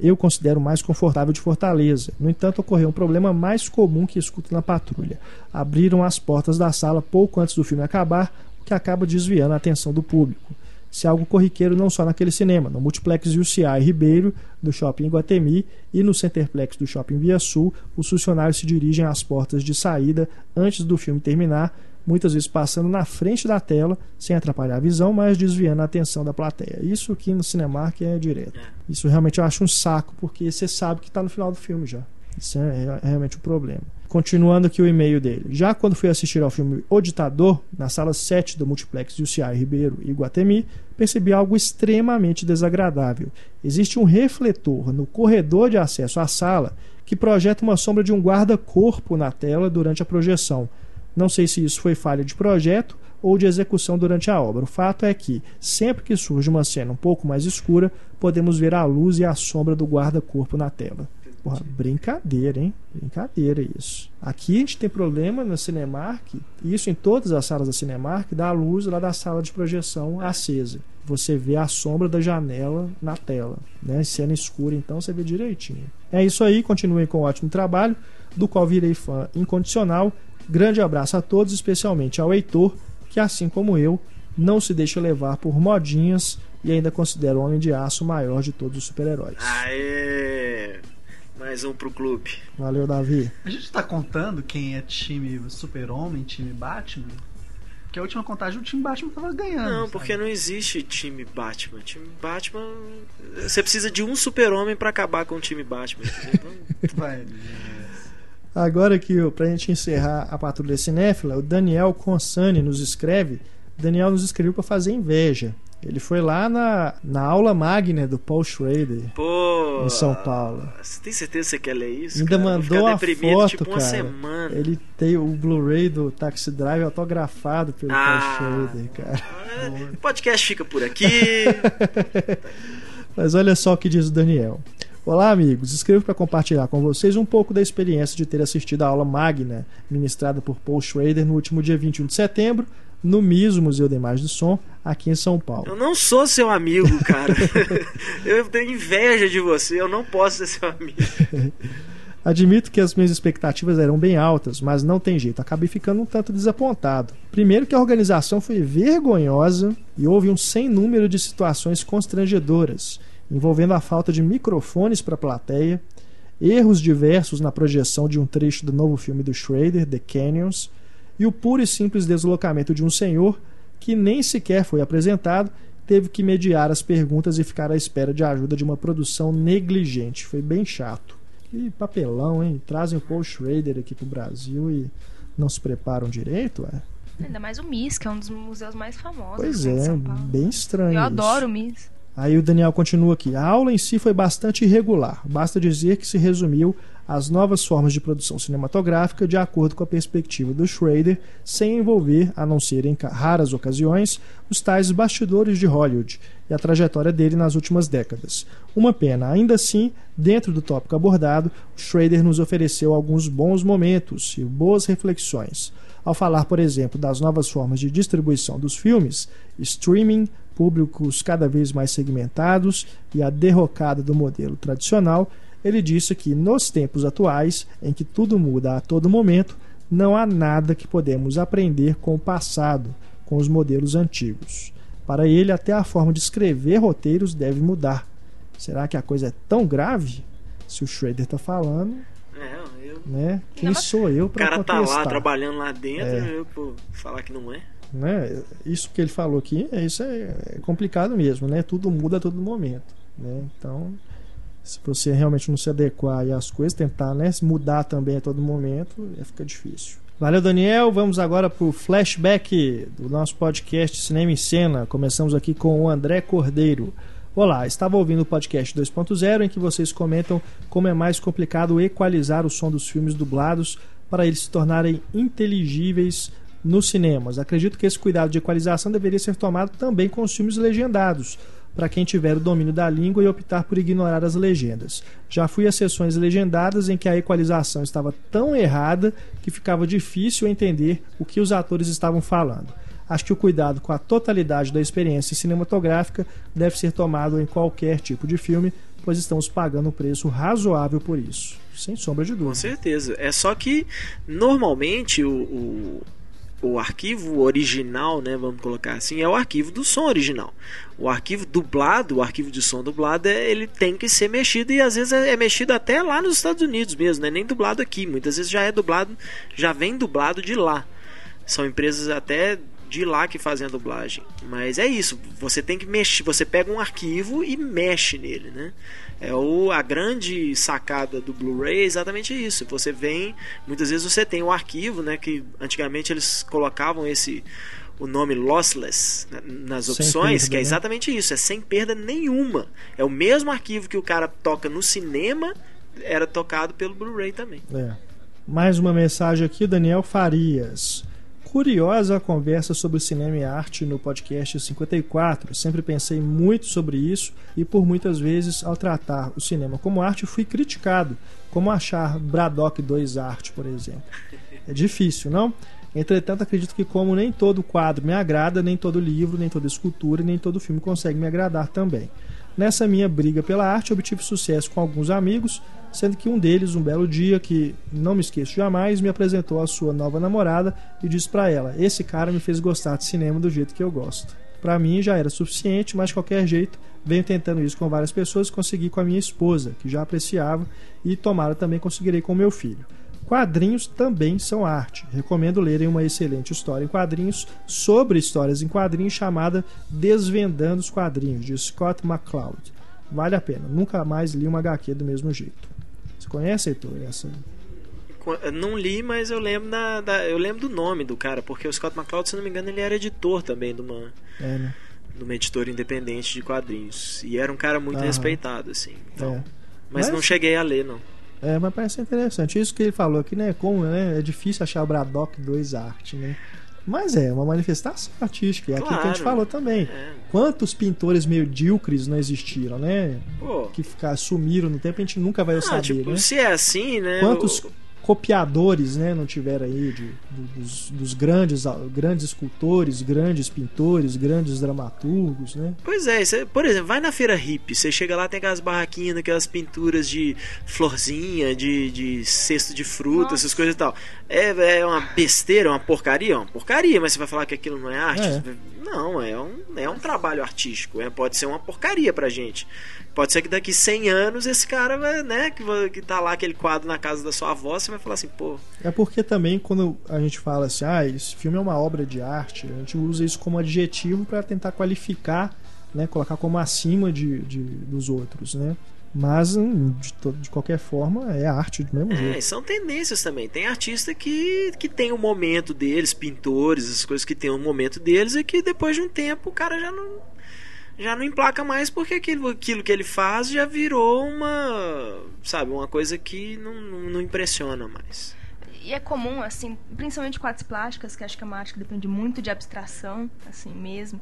eu considero mais confortável de Fortaleza. No entanto, ocorreu um problema mais comum que escuto na patrulha. Abriram as portas da sala pouco antes do filme acabar, o que acaba desviando a atenção do público. Se é algo corriqueiro não só naquele cinema, no Multiplex UCI Ribeiro, no Shopping Guatemi e no Centerplex do Shopping Via Sul, os funcionários se dirigem às portas de saída antes do filme terminar, muitas vezes passando na frente da tela, sem atrapalhar a visão, mas desviando a atenção da plateia. Isso aqui no Cinemark é direto. Isso realmente eu acho um saco, porque você sabe que está no final do filme já. Isso é, é realmente o um problema. Continuando aqui o e-mail dele. Já quando fui assistir ao filme O Ditador, na sala 7 do Multiplex de UCI Ribeiro e Guatemi, percebi algo extremamente desagradável. Existe um refletor no corredor de acesso à sala que projeta uma sombra de um guarda-corpo na tela durante a projeção. Não sei se isso foi falha de projeto ou de execução durante a obra. O fato é que, sempre que surge uma cena um pouco mais escura, podemos ver a luz e a sombra do guarda-corpo na tela. Porra, brincadeira, hein? Brincadeira isso. Aqui a gente tem problema na Cinemark, isso em todas as salas da Cinemark, da luz lá da sala de projeção acesa. Você vê a sombra da janela na tela. Né? Cena escura, então você vê direitinho. É isso aí, continuem com o ótimo trabalho, do qual virei fã incondicional Grande abraço a todos, especialmente ao Heitor, que assim como eu, não se deixa levar por modinhas e ainda considera o Homem de Aço o maior de todos os super-heróis. Aê! Mais um pro clube. Valeu, Davi. A gente tá contando quem é time Super-Homem, time Batman? Porque a última contagem o time Batman tava ganhando. Não, porque não existe time Batman. Time Batman. Você precisa de um super-homem para acabar com o time Batman. Então... Vai. Agora aqui, para a gente encerrar a patrulha cinéfila, o Daniel Consani nos escreve. Daniel nos escreveu para fazer inveja. Ele foi lá na, na aula magna do Paul Schrader Pô, em São Paulo. Você tem certeza que você quer ler isso? Ainda cara? mandou a foto, tipo, cara. semana. Ele tem o Blu-ray do Taxi Drive autografado pelo ah, Paul Schrader, cara. O podcast fica por aqui. Mas olha só o que diz o Daniel. Olá, amigos. Escrevo para compartilhar com vocês um pouco da experiência de ter assistido a aula magna ministrada por Paul Schrader no último dia 21 de setembro, no MISO, Museu da Imagem do Som, aqui em São Paulo. Eu não sou seu amigo, cara. eu tenho inveja de você, eu não posso ser seu amigo. Admito que as minhas expectativas eram bem altas, mas não tem jeito, acabei ficando um tanto desapontado. Primeiro que a organização foi vergonhosa e houve um sem número de situações constrangedoras, envolvendo a falta de microfones para a plateia, erros diversos na projeção de um trecho do novo filme do Schrader, The Canyons, e o puro e simples deslocamento de um senhor que nem sequer foi apresentado, teve que mediar as perguntas e ficar à espera de ajuda de uma produção negligente. Foi bem chato. Que papelão, hein? Trazem o Paul Schrader aqui pro Brasil e não se preparam direito, é? Ainda mais o MIS, que é um dos museus mais famosos. Pois é, bem estranho. Eu isso. adoro o MIS. Aí o Daniel continua aqui. A aula em si foi bastante irregular. Basta dizer que se resumiu às novas formas de produção cinematográfica de acordo com a perspectiva do Schrader, sem envolver, a não ser em raras ocasiões, os tais bastidores de Hollywood e a trajetória dele nas últimas décadas. Uma pena. Ainda assim, dentro do tópico abordado, o Schrader nos ofereceu alguns bons momentos e boas reflexões. Ao falar, por exemplo, das novas formas de distribuição dos filmes, streaming, públicos cada vez mais segmentados e a derrocada do modelo tradicional, ele disse que nos tempos atuais, em que tudo muda a todo momento, não há nada que podemos aprender com o passado, com os modelos antigos. Para ele, até a forma de escrever roteiros deve mudar. Será que a coisa é tão grave? Se o Schrader está falando, É, eu, né? Quem mas- sou eu o para cara tá lá contestar? trabalhando lá dentro, É. eu pô, falar que não é. Né? Isso que ele falou aqui, é- isso é é complicado mesmo, né? Tudo muda a todo momento, né? Então, se você realmente não se adequar às coisas, tentar, né, se mudar também a todo momento, é, fica difícil. Valeu, Daniel. Vamos agora pro flashback do nosso podcast Cinema em Cena. Começamos aqui com o André Cordeiro. Olá, estava ouvindo o podcast 2.0 em que vocês comentam como é mais complicado equalizar o som dos filmes dublados para eles se tornarem inteligíveis nos cinemas. Acredito que esse cuidado de equalização deveria ser tomado também com os filmes legendados, para quem tiver o domínio da língua e optar por ignorar as legendas. Já fui a sessões legendadas em que a equalização estava tão errada que ficava difícil entender o que os atores estavam falando. Acho que o cuidado com a totalidade da experiência cinematográfica deve ser tomado em qualquer tipo de filme, pois estamos pagando um preço razoável por isso. Sem sombra de Com dúvida. certeza. É só que normalmente o, o, o arquivo original, né, vamos colocar assim, é o arquivo do som original. O arquivo dublado, o arquivo de som dublado, é- ele tem que ser mexido e às vezes é, é mexido até lá nos Estados Unidos mesmo, não é nem dublado aqui. Muitas vezes já é dublado, já vem dublado de lá. São empresas até de lá que fazem a dublagem. Mas é isso, você tem que mexer, você pega um arquivo e mexe nele, né? É o, a grande sacada do Blu-ray é exatamente isso. Você vem, muitas vezes você tem o arquivo, né? Que antigamente eles colocavam esse o nome lossless né, nas opções, perda, que é né? exatamente isso, é sem perda nenhuma. É o mesmo arquivo que o cara toca no cinema, era tocado pelo Blu-ray também. É. Mais uma mensagem aqui, Daniel Farias. Curiosa a conversa sobre cinema e arte no podcast 54. Sempre pensei muito sobre isso e por muitas vezes, ao tratar o cinema como arte, fui criticado. Como achar Braddock 2 arte, por exemplo. É difícil, não? Entretanto, acredito que como nem todo quadro me agrada, nem todo livro, nem toda escultura, nem todo filme consegue me agradar também. Nessa minha briga pela arte, obtive sucesso com alguns amigos, sendo que um deles, um belo dia, que não me esqueço jamais, me apresentou a sua nova namorada e disse pra ela: Esse cara me fez gostar de cinema do jeito que eu gosto. Pra mim já era suficiente, mas de qualquer jeito, venho tentando isso com várias pessoas consegui com a minha esposa, que já apreciava, e tomara também conseguirei com meu filho. Quadrinhos também são arte. Recomendo lerem uma excelente história em quadrinhos sobre histórias em quadrinhos chamada Desvendando os Quadrinhos, de Scott McCloud. Vale a pena. Nunca mais li uma HQ do mesmo jeito. Você conhece, Heitor? Essa... Eu Não li, mas eu lembro da, da- eu lembro do nome do cara, porque o Scott McCloud, se não me engano, ele era editor também de uma, É, né? de uma editora independente de quadrinhos. E era um cara muito Aham. respeitado, assim. Então, É. Mas, Mas- não cheguei a ler, não. É, mas parece interessante. Isso que ele falou aqui, né? Como né, é difícil achar o Braddock 2 arte, né? Mas é uma manifestação artística. É aquilo que a gente Claro. falou também. É. Quantos pintores medíocres não existiram, né? Pô, Que ficar, sumiram no tempo, a gente nunca vai ah, saber, tipo, né? se é assim, né? Quantos o- copiadores, né, não tiveram aí de, dos, dos, grandes, grandes escultores, grandes pintores, grandes dramaturgos, né? Pois é, você, por exemplo, vai na feira hippie, você chega lá tem aquelas barraquinhas, aquelas pinturas de florzinha, de, de cesto de fruta, Nossa. essas coisas e tal. É, é uma besteira, uma porcaria, é uma porcaria, mas você vai falar que aquilo não é arte? É. Não, é um, é um trabalho artístico, é, pode ser uma porcaria pra gente. Pode ser que daqui 100 anos esse cara vai, né, que, que tá lá aquele quadro na casa da sua avó, você vai falar assim, pô. É porque também quando a gente fala assim, ah, esse filme é uma obra de arte, a gente usa isso como adjetivo para tentar qualificar, né, colocar como acima de, de dos outros, né? Mas, hum, de, de, qualquer forma, é arte do mesmo é, jeito. são tendências também. Tem artista que, que tem o um momento deles, pintores, as coisas que tem o um momento deles, e que depois de um tempo o cara já não já não emplaca mais porque aquilo, aquilo que ele faz já virou uma, sabe, uma coisa que não, não, impressiona mais. E é comum, assim, principalmente com artes plásticas, que acho que é uma arte que depende muito de abstração, assim mesmo.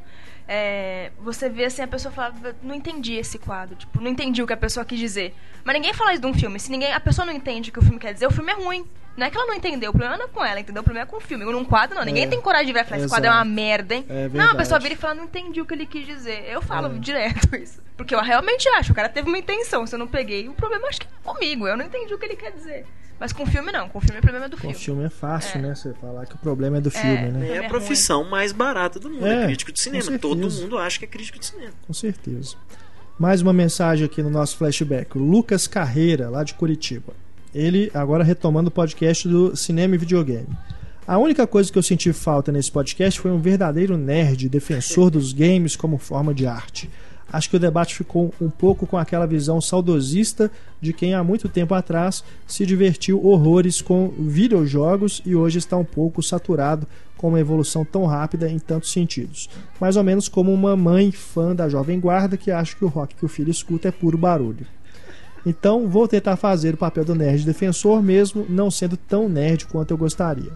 É, você vê assim, a pessoa fala, não entendi esse quadro, tipo, não entendi o que a pessoa quis dizer. Mas ninguém fala isso de um filme. Se ninguém, a pessoa não entende o que o filme quer dizer, o filme é ruim. Não é que ela não entendeu, o problema não é com ela, entendeu? O problema é com o filme. Num quadro, não. Ninguém é, tem coragem de ver e falar, esse quadro é uma merda, hein? É não, a pessoa vira e fala, não entendi o que ele quis dizer. Eu falo é. direto isso. Porque eu realmente acho, o cara teve uma intenção, se eu não peguei, o problema acho que é comigo. Eu não entendi o que ele quer dizer. Mas com filme não, com filme o problema é do com filme. Com filme é fácil, é. né? Você falar que o problema é do é, filme, né? É a profissão mais barata do mundo, é, é crítico de cinema. Todo mundo acha que é crítico de cinema. Com certeza. Mais uma mensagem aqui no nosso flashback. Lucas Carreira, lá de Curitiba. Ele agora retomando o podcast do cinema e videogame. A única coisa que eu senti falta nesse podcast foi um verdadeiro nerd defensor dos games como forma de arte. Acho que o debate ficou um pouco com aquela visão saudosista de quem há muito tempo atrás se divertiu horrores com videojogos e hoje está um pouco saturado com uma evolução tão rápida em tantos sentidos. Mais ou menos como uma mãe fã da Jovem Guarda que acha que o rock que o filho escuta é puro barulho. Então vou tentar fazer o papel do nerd defensor, mesmo não sendo tão nerd quanto eu gostaria.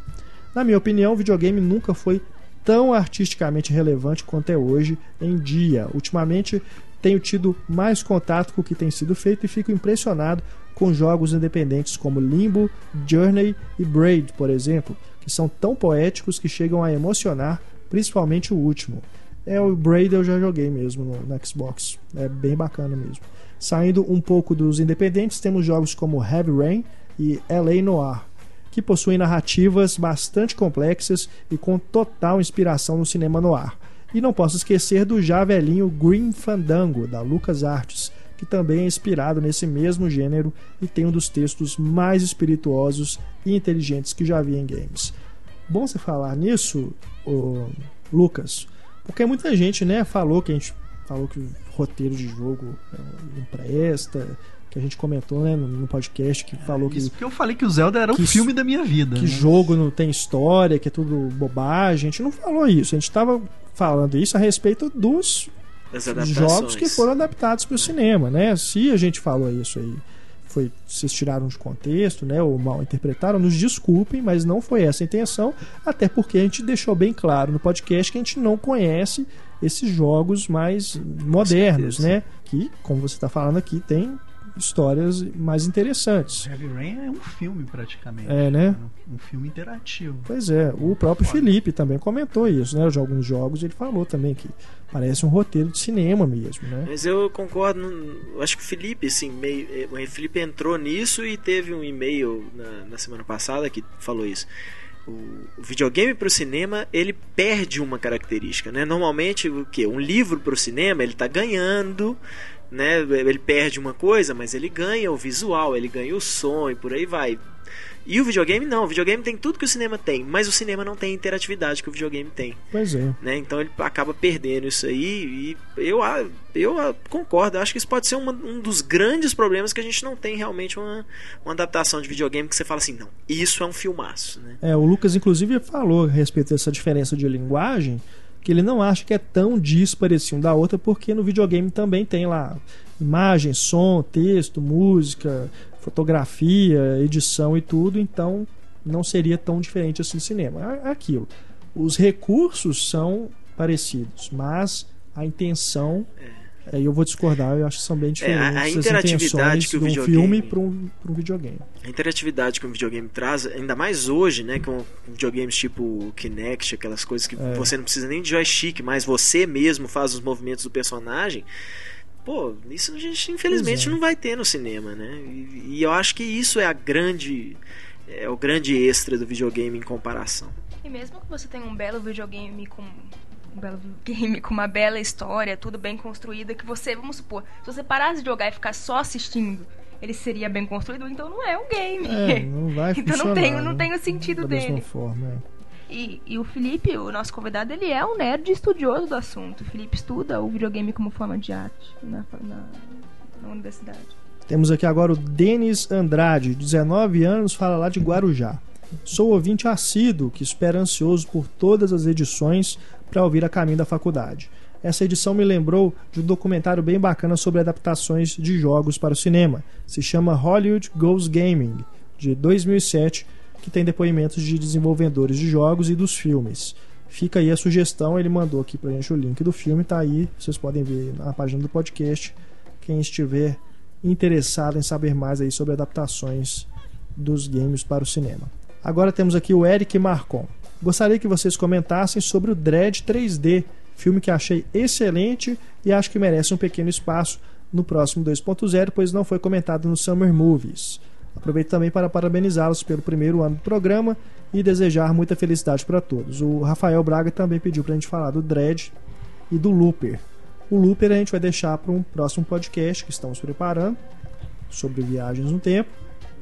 Na minha opinião, o videogame nunca foi tão artisticamente relevante quanto é hoje em dia. Ultimamente tenho tido mais contato com o que tem sido feito e fico impressionado com jogos independentes como Limbo, Journey e Braid, por exemplo, que são tão poéticos que chegam a emocionar, principalmente o último. É o Braid eu já joguei mesmo no, no Xbox, é bem bacana mesmo. Saindo um pouco dos independentes, temos jogos como Heavy Rain e LA Noir, que possuem narrativas bastante complexas e com total inspiração no cinema noir. E não posso esquecer do já velhinho Green Fandango, da Lucas Arts, que também é inspirado nesse mesmo gênero e tem um dos textos mais espirituosos e inteligentes que já vi em games. Bom você falar nisso, Lucas, porque muita gente né, falou que a gente falou que roteiro de jogo é, não presta, que a gente comentou né, no podcast, que falou é, que. Isso porque eu falei que o Zelda era o filme da minha vida. Que né? jogo não tem história, que é tudo bobagem. A gente não falou isso. A gente estava falando isso a respeito dos jogos que foram adaptados para o é. cinema, né? Se a gente falou isso aí, foi vocês tiraram de contexto, né? Ou mal interpretaram, nos desculpem, mas não foi essa a intenção. Até porque a gente deixou bem claro no podcast que a gente não conhece esses jogos mais modernos, né? Que, como você está falando aqui, tem histórias mais interessantes. Heavy Rain é um filme praticamente. É, né? Um filme interativo. Pois é, o próprio Felipe também comentou isso, né? De alguns jogos ele falou também que parece um roteiro de cinema mesmo, né? Mas eu concordo, acho que o Felipe, assim, meio, eh, o Felipe entrou nisso e teve um e-mail na, na semana passada que falou isso o, videogame para o cinema ele perde uma característica, né? Normalmente o que um livro para o cinema ele está ganhando, né? Ele perde uma coisa, mas ele ganha o visual, ele ganha o som e por aí vai. E o videogame não, o videogame tem tudo que o cinema tem, mas o cinema não tem a interatividade que o videogame tem. Pois é. Né? Então ele acaba perdendo isso aí e eu, eu concordo, eu acho que isso pode ser uma, um dos grandes problemas que a gente não tem realmente uma, uma adaptação de videogame que você fala assim, não, isso é um filmaço. Né? É, o Lucas inclusive falou a respeito dessa diferença de linguagem, que ele não acha que é tão dispare assim um da outra, porque no videogame também tem lá imagem, som, texto, música, fotografia, edição e tudo, então não seria tão diferente assim do cinema. Aquilo. Os recursos são parecidos, mas a intenção Aí eu vou discordar, eu acho que são bem diferentes. É, a interatividade que o de um videogame- filme para um, pra um videogame. A interatividade que um videogame traz, ainda mais hoje, né, com videogames tipo Kinect, aquelas coisas que É. você não precisa nem de joystick, mas você mesmo faz os movimentos do personagem. Pô, isso a gente infelizmente é. não vai ter no cinema, né? E, e eu acho que isso é a grande é o grande extra do videogame em comparação. E mesmo que você tenha um belo videogame com um belo game com uma bela história, tudo bem construído, que você, vamos supor, se você parasse de jogar e ficar só assistindo, ele seria bem construído, então não é um game. É, não vai Então não tem- não né? tem o sentido da mesma dele. forma, é. E, e o Felipe, o nosso convidado, ele é um nerd estudioso do assunto. O Felipe estuda o videogame como forma de arte na, na, na universidade. Temos aqui agora o Denis Andrade, 19 anos, fala lá de Guarujá. Sou ouvinte assíduo que espera ansioso por todas as edições para ouvir a caminho da faculdade. Essa edição me lembrou de um documentário bem bacana sobre adaptações de jogos para o cinema. Se chama Hollywood Goes Gaming, de 2007, que tem depoimentos de desenvolvedores de jogos e dos filmes. Fica aí a sugestão, ele mandou aqui pra gente o link do filme, tá aí, vocês podem ver na página do podcast. Quem estiver interessado em saber mais aí sobre adaptações dos games para o cinema. Agora temos aqui o Eric Marcon. Gostaria que vocês comentassem sobre o Dread 3D, filme que achei excelente e acho que merece um pequeno espaço no próximo 2.0, pois não foi comentado no Summer Movies. Aproveito também para parabenizá-los pelo primeiro ano do programa e desejar muita felicidade para todos. O Rafael Braga também pediu para a gente falar do Dread e do Looper. O Looper a gente vai deixar para um próximo podcast que estamos preparando sobre viagens no tempo.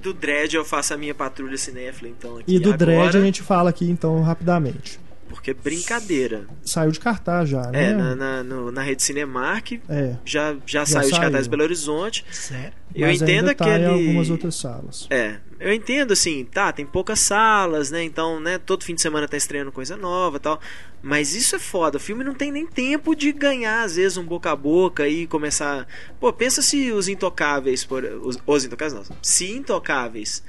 Do Dredd eu faço a minha patrulha cinéfila, então aqui E do agora, Dread a gente fala aqui então rapidamente. Porque brincadeira. Saiu de cartaz já, É, né? na, na, no- na rede Cinemark É, já, já, saiu de saiu. cartaz Belo Horizonte. Sério? Eu mas entendo ainda tá aquele. em algumas outras salas. É, eu entendo assim, tá, tem poucas salas, né? Então, né, todo fim de semana tá estreando coisa nova e tal. Mas isso é foda, o filme não tem nem tempo de ganhar, às vezes, um boca a boca e começar. Pô, pensa se os intocáveis, por... os, os intocáveis não, se intocáveis.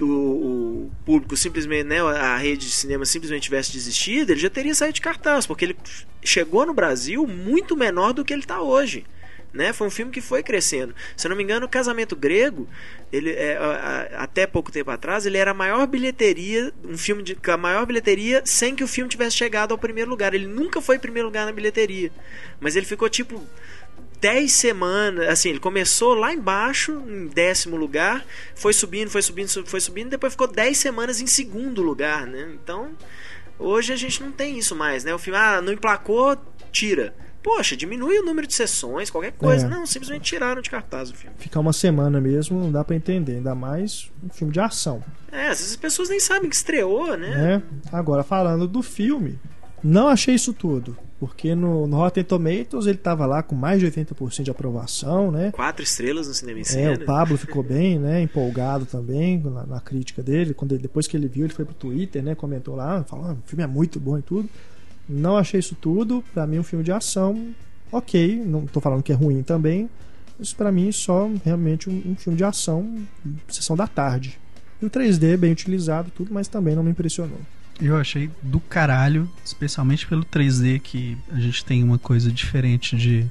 Do o público simplesmente, né, a rede de cinema simplesmente tivesse desistido, ele já teria saído de cartaz, porque ele chegou no Brasil muito menor do que ele está hoje. Né? Foi um filme que foi crescendo. Se eu não me engano, o Casamento Grego, ele é, a- a- até pouco tempo atrás, ele era a maior bilheteria, um filme de a maior bilheteria sem que o filme tivesse chegado ao primeiro lugar. Ele nunca foi primeiro lugar na bilheteria, mas ele ficou tipo 10 semanas, assim, ele começou lá embaixo, em décimo lugar, foi subindo, foi subindo, su- foi subindo, depois ficou 10 semanas em segundo lugar, né? Então, hoje a gente não tem isso mais, né? O filme, ah, não emplacou, tira. Poxa, diminui o número de sessões, qualquer coisa. É. Não, simplesmente tiraram de cartaz o filme. Ficar uma semana mesmo não dá pra entender, ainda mais um filme de ação. É, às vezes as pessoas nem sabem que estreou, né? né? Agora, falando do filme, não achei isso tudo. Porque no, no Rotten Tomatoes ele tava lá com mais de 80% de aprovação, né? Quatro estrelas no cinema em É, cena. o Pablo ficou bem, né? Empolgado também na, na crítica dele. Quando ele- depois que ele viu, ele foi pro Twitter, né? Comentou lá, falou: ah, o filme é muito bom e tudo. Não achei isso tudo. Pra mim, um filme de ação, ok. Não tô falando que é ruim também. Mas pra mim, só realmente um, um filme de ação, sessão da tarde. E o 3D bem utilizado, tudo, mas também não me impressionou. Eu achei do caralho, especialmente pelo 3D, que a gente tem uma coisa diferente de.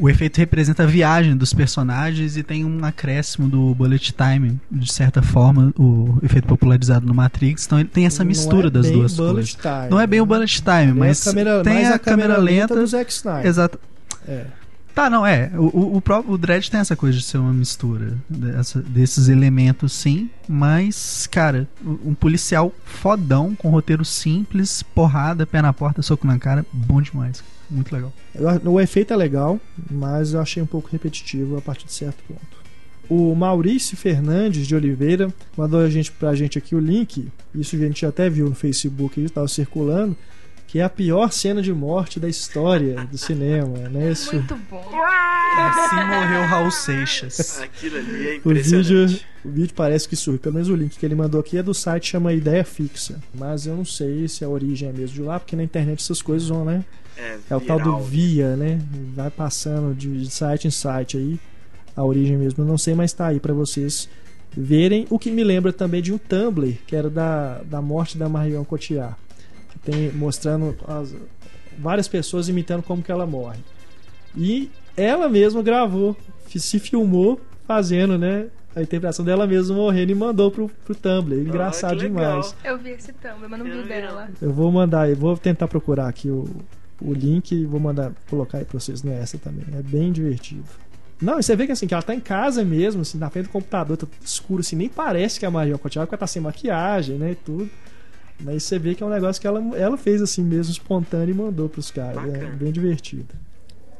O efeito representa a viagem dos personagens e tem um acréscimo do bullet time, de certa forma, o efeito popularizado no Matrix. Então ele tem essa Não mistura é das duas coisas. time, Não é bem o né? bullet time, É mas a câmera, tem mais a, câmera lenta. do Zack Snyder. Exato. É. Tá, não, é. O, o, o, o Dredd tem essa coisa de ser uma mistura dessa- desses elementos, sim. Mas, cara, um policial fodão, com roteiro simples, porrada, pé na porta, soco na cara, bom demais. Muito legal. O efeito é legal, mas eu achei um pouco repetitivo a partir de certo ponto. O Maurício Fernandes de Oliveira mandou a gente, pra gente aqui o link. Isso a gente até viu no Facebook, estava circulando. Que é a pior cena de morte da história do cinema, né? Esse- Muito bom. Assim morreu Raul Seixas. Aquilo ali é o, vídeo, impressionante. o vídeo parece que surge. Pelo menos o link que ele mandou aqui é do site chama Ideia Fixa. Mas eu não sei se a origem é mesmo de lá, porque na internet essas coisas vão, né? É, É o tal do via, né? Vai passando de site em site aí. A origem mesmo, eu não sei, mas tá aí pra vocês verem. O que me lembra também de um Tumblr, que era da, da morte da Marion Cotillard. Tem mostrando as- várias pessoas imitando como que ela morre. E ela mesma gravou, se filmou fazendo, né? A interpretação dela mesma morrendo e mandou pro, pro Tumblr. Engraçado legal. demais. Eu vi esse Tumblr, mas não vi o vi, dela. Eu vou mandar, eu vou tentar procurar aqui o, o link e vou mandar colocar aí pra vocês no essa também. É bem divertido. Não, e você vê que assim, que ela tá em casa mesmo, assim, na frente do computador, tá escuro, assim, nem parece que é a Maria Cotillard, porque ela tá sem maquiagem, né, e tudo. Mas você vê que é um negócio que ela, ela fez assim mesmo, espontâneo, e mandou pros caras. É bem divertido.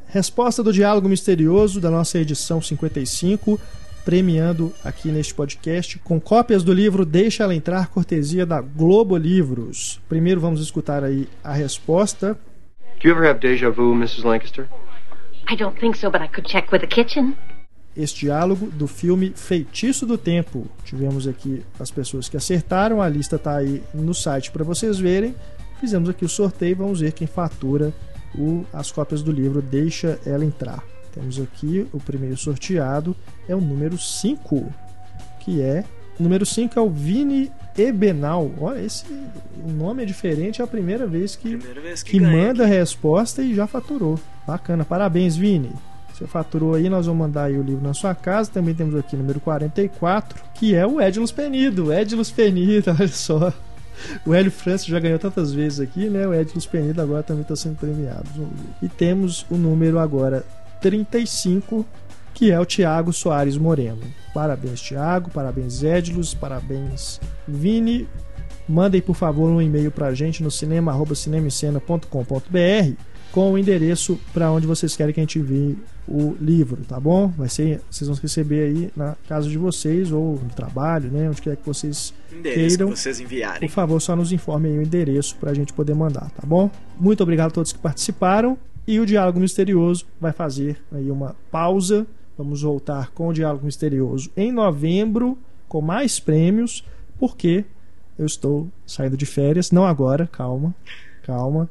Resposta do Diálogo Misterioso da nossa edição 55, premiando aqui neste podcast, com cópias do livro Deixa Ela Entrar, cortesia da Globo Livros. Primeiro vamos escutar aí a resposta. Do you ever have deja vu, Mrs. Lancaster? I don't think so, but I could check with the kitchen. Este diálogo do filme Feitiço do Tempo. Tivemos aqui as pessoas que acertaram, a lista está aí no site para vocês verem. Fizemos aqui o sorteio, vamos ver quem fatura o- as cópias do livro Deixa Ela Entrar. Temos aqui o primeiro sorteado, é o número 5, que é. O número 5 é o Vini Ebenal. Olha, esse o nome é diferente, é a primeira vez que, Primeira vez que, que manda a resposta e já faturou. Bacana, parabéns, Vini. Você faturou aí, nós vamos mandar aí o livro na sua casa. Também temos aqui número 44, que é o Edilus Penido. Edilus Penido, olha só. O Hélio Francis já ganhou tantas vezes aqui, né? O Edilus Penido agora também está sendo premiado. E temos o número agora 35, que é o Tiago Soares Moreno. Parabéns, Tiago. Parabéns, Edilus. Parabéns, Vini. Mandem, por favor, um e-mail pra gente no cinema.cinemicena.com.br com o endereço para onde vocês querem que a gente envie o livro, tá bom? Vai ser, vocês vão receber aí na casa de vocês ou no trabalho, né? Onde quer que vocês Endereço queiram. que vocês enviarem. por favor, só nos informe aí o endereço para a gente poder mandar, tá bom? Muito obrigado a todos que participaram. E o Diálogo Misterioso vai fazer aí uma pausa. Vamos voltar com o Diálogo Misterioso em novembro, com mais prêmios, porque eu estou saindo de férias. Não agora, calma, calma.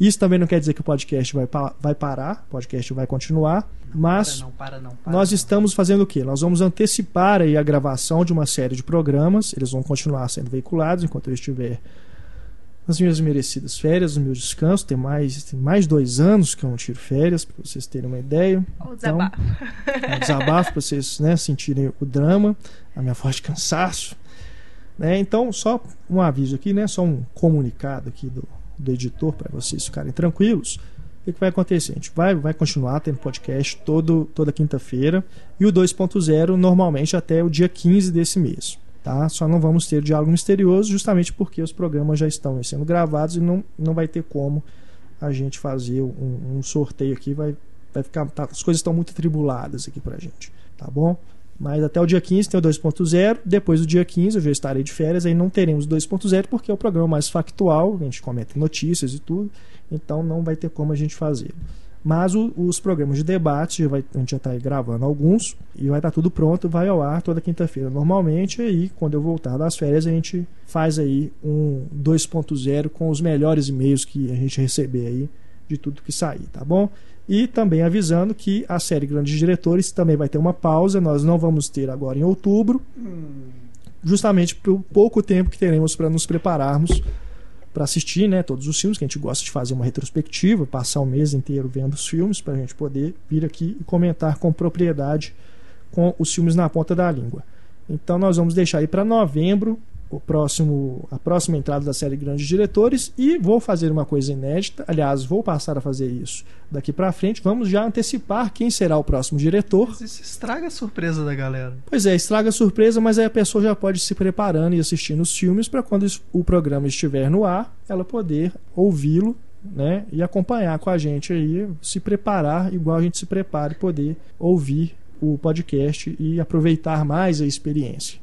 Isso também não quer dizer que o podcast vai, pa- vai parar, o podcast vai continuar, mas Para não, para não. Para nós não. estamos fazendo o quê? Nós vamos antecipar aí a gravação de uma série de programas. Eles vão continuar sendo veiculados enquanto eu estiver nas minhas merecidas férias, no meu descanso. Tem mais, tem mais dois anos que eu não tiro férias, para vocês terem uma ideia. Ou desabafo. É um desabafo para vocês né, sentirem o drama, a minha voz de cansaço. Né? Então, só um aviso aqui, né? só um comunicado aqui do, do editor para vocês ficarem tranquilos. O que, que vai acontecer? A gente vai, vai continuar tendo podcast todo, toda quinta-feira e o 2.0 normalmente até o dia 15 desse mês. Tá? Só não vamos ter diálogo misterioso justamente porque os programas já estão sendo gravados e não, não vai ter como a gente fazer um, um sorteio aqui. Vai, vai ficar, tá, as coisas estão muito atribuladas aqui pra gente, tá bom? Mas até o dia 15 tem o 2.0. Depois do dia 15 eu já estarei de férias, aí não teremos 2.0 porque é o programa mais factual, a gente comenta notícias e tudo, então não vai ter como a gente fazer. Mas o- os programas de debate, vai- a gente já está gravando alguns e vai estar tudo pronto, vai ao ar toda quinta-feira normalmente. E aí, quando eu voltar das férias, a gente faz aí um 2.0 com os melhores e-mails que a gente receber aí de tudo que sair, tá bom? E também avisando que a série Grandes Diretores também vai ter uma pausa, nós não vamos ter agora em outubro, justamente pelo pouco tempo que teremos para nos prepararmos para assistir né, todos os filmes, que a gente gosta de fazer uma retrospectiva, passar o mês inteiro vendo os filmes, para a gente poder vir aqui e comentar com propriedade com os filmes na ponta da língua. Então nós vamos deixar aí para novembro o próximo, a próxima entrada da série Grandes Diretores e vou fazer uma coisa inédita. Aliás, vou passar a fazer isso daqui para frente. Vamos já antecipar quem será o próximo diretor. Mas Isso estraga a surpresa da galera. Pois é, estraga a surpresa, mas aí a pessoa já pode ir se preparando e assistindo os filmes para quando o programa estiver no ar, ela poder ouvi-lo, né, e acompanhar com a gente aí, se preparar igual a gente se prepara e poder ouvir o podcast e aproveitar mais a experiência.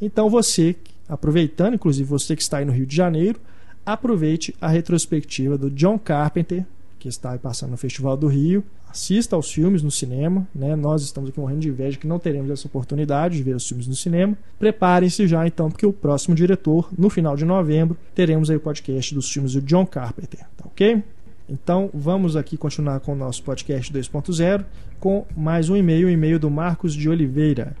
Então você, aproveitando, inclusive você que está aí no Rio de Janeiro, aproveite a retrospectiva do John Carpenter, que está aí passando no Festival do Rio. Assista aos filmes no cinema, né? Nós estamos aqui morrendo de inveja que não teremos essa oportunidade de ver os filmes no cinema. Preparem-se já então, porque o próximo diretor, no final de novembro, teremos aí o podcast dos filmes do John Carpenter, tá ok? Então vamos aqui continuar com o nosso podcast 2.0 com mais um e-mail, o e-mail do Marcos de Oliveira.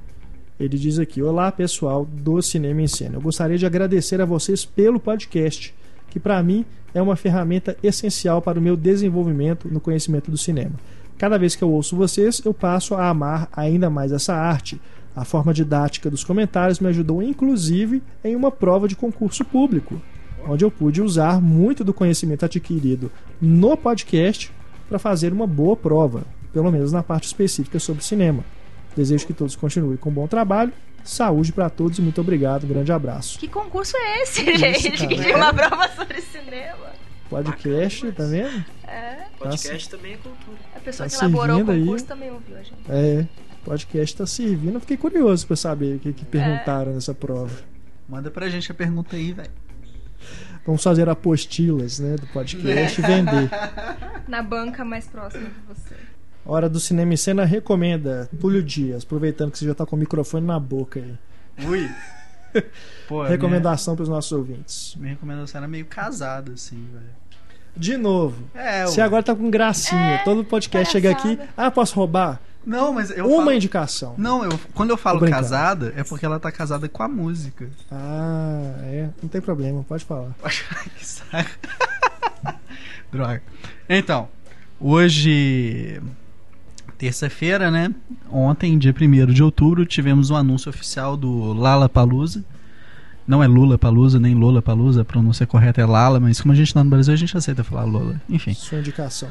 Ele diz aqui: Olá pessoal do Cinema em Cena. Eu gostaria de agradecer a vocês pelo podcast, que para mim é uma ferramenta essencial para o meu desenvolvimento no conhecimento do cinema. Cada vez que eu ouço vocês, eu passo a amar ainda mais essa arte. A forma didática dos comentários me ajudou inclusive em uma prova de concurso público, onde eu pude usar muito do conhecimento adquirido no podcast para fazer uma boa prova, pelo menos na parte específica sobre cinema. Desejo que todos continuem com um bom trabalho. Saúde para todos e muito obrigado. Um grande abraço. Que concurso é esse, isso, gente? cara? Que tem uma prova sobre cinema. Podcast, tá vendo? É. Podcast também é cultura. A pessoa Tá que elaborou o servindo aí. concurso também ouviu a gente. É, podcast tá servindo. Eu fiquei curioso para saber o que, que perguntaram nessa prova. Manda pra gente a pergunta aí, velho. Vamos fazer apostilas, né, do podcast e vender. Na banca mais próxima de você. Hora do Cinema em Cena recomenda. Túlio Dias, aproveitando que você já tá com o microfone na boca aí. Ui. Pô, Recomendação para os nossos ouvintes. Minha, minha recomendação era meio casada, assim, velho. De novo. É, Você agora tá com gracinha. É, Todo podcast chega aqui. Ah, posso roubar? Não, mas eu Uma falo... indicação. Não, eu, quando eu falo casada, é porque ela tá casada com a música. Ah, é. Não tem problema, pode falar. que saco. Droga. Então, hoje, terça-feira, né? Ontem, dia 1 de outubro, tivemos um anúncio oficial do Lala Palusa. Não é Lula Palusa, nem Lola Palusa, a pronúncia correta é Lala, mas como a gente tá no Brasil, a gente aceita falar Lola. Enfim. Sua indicação.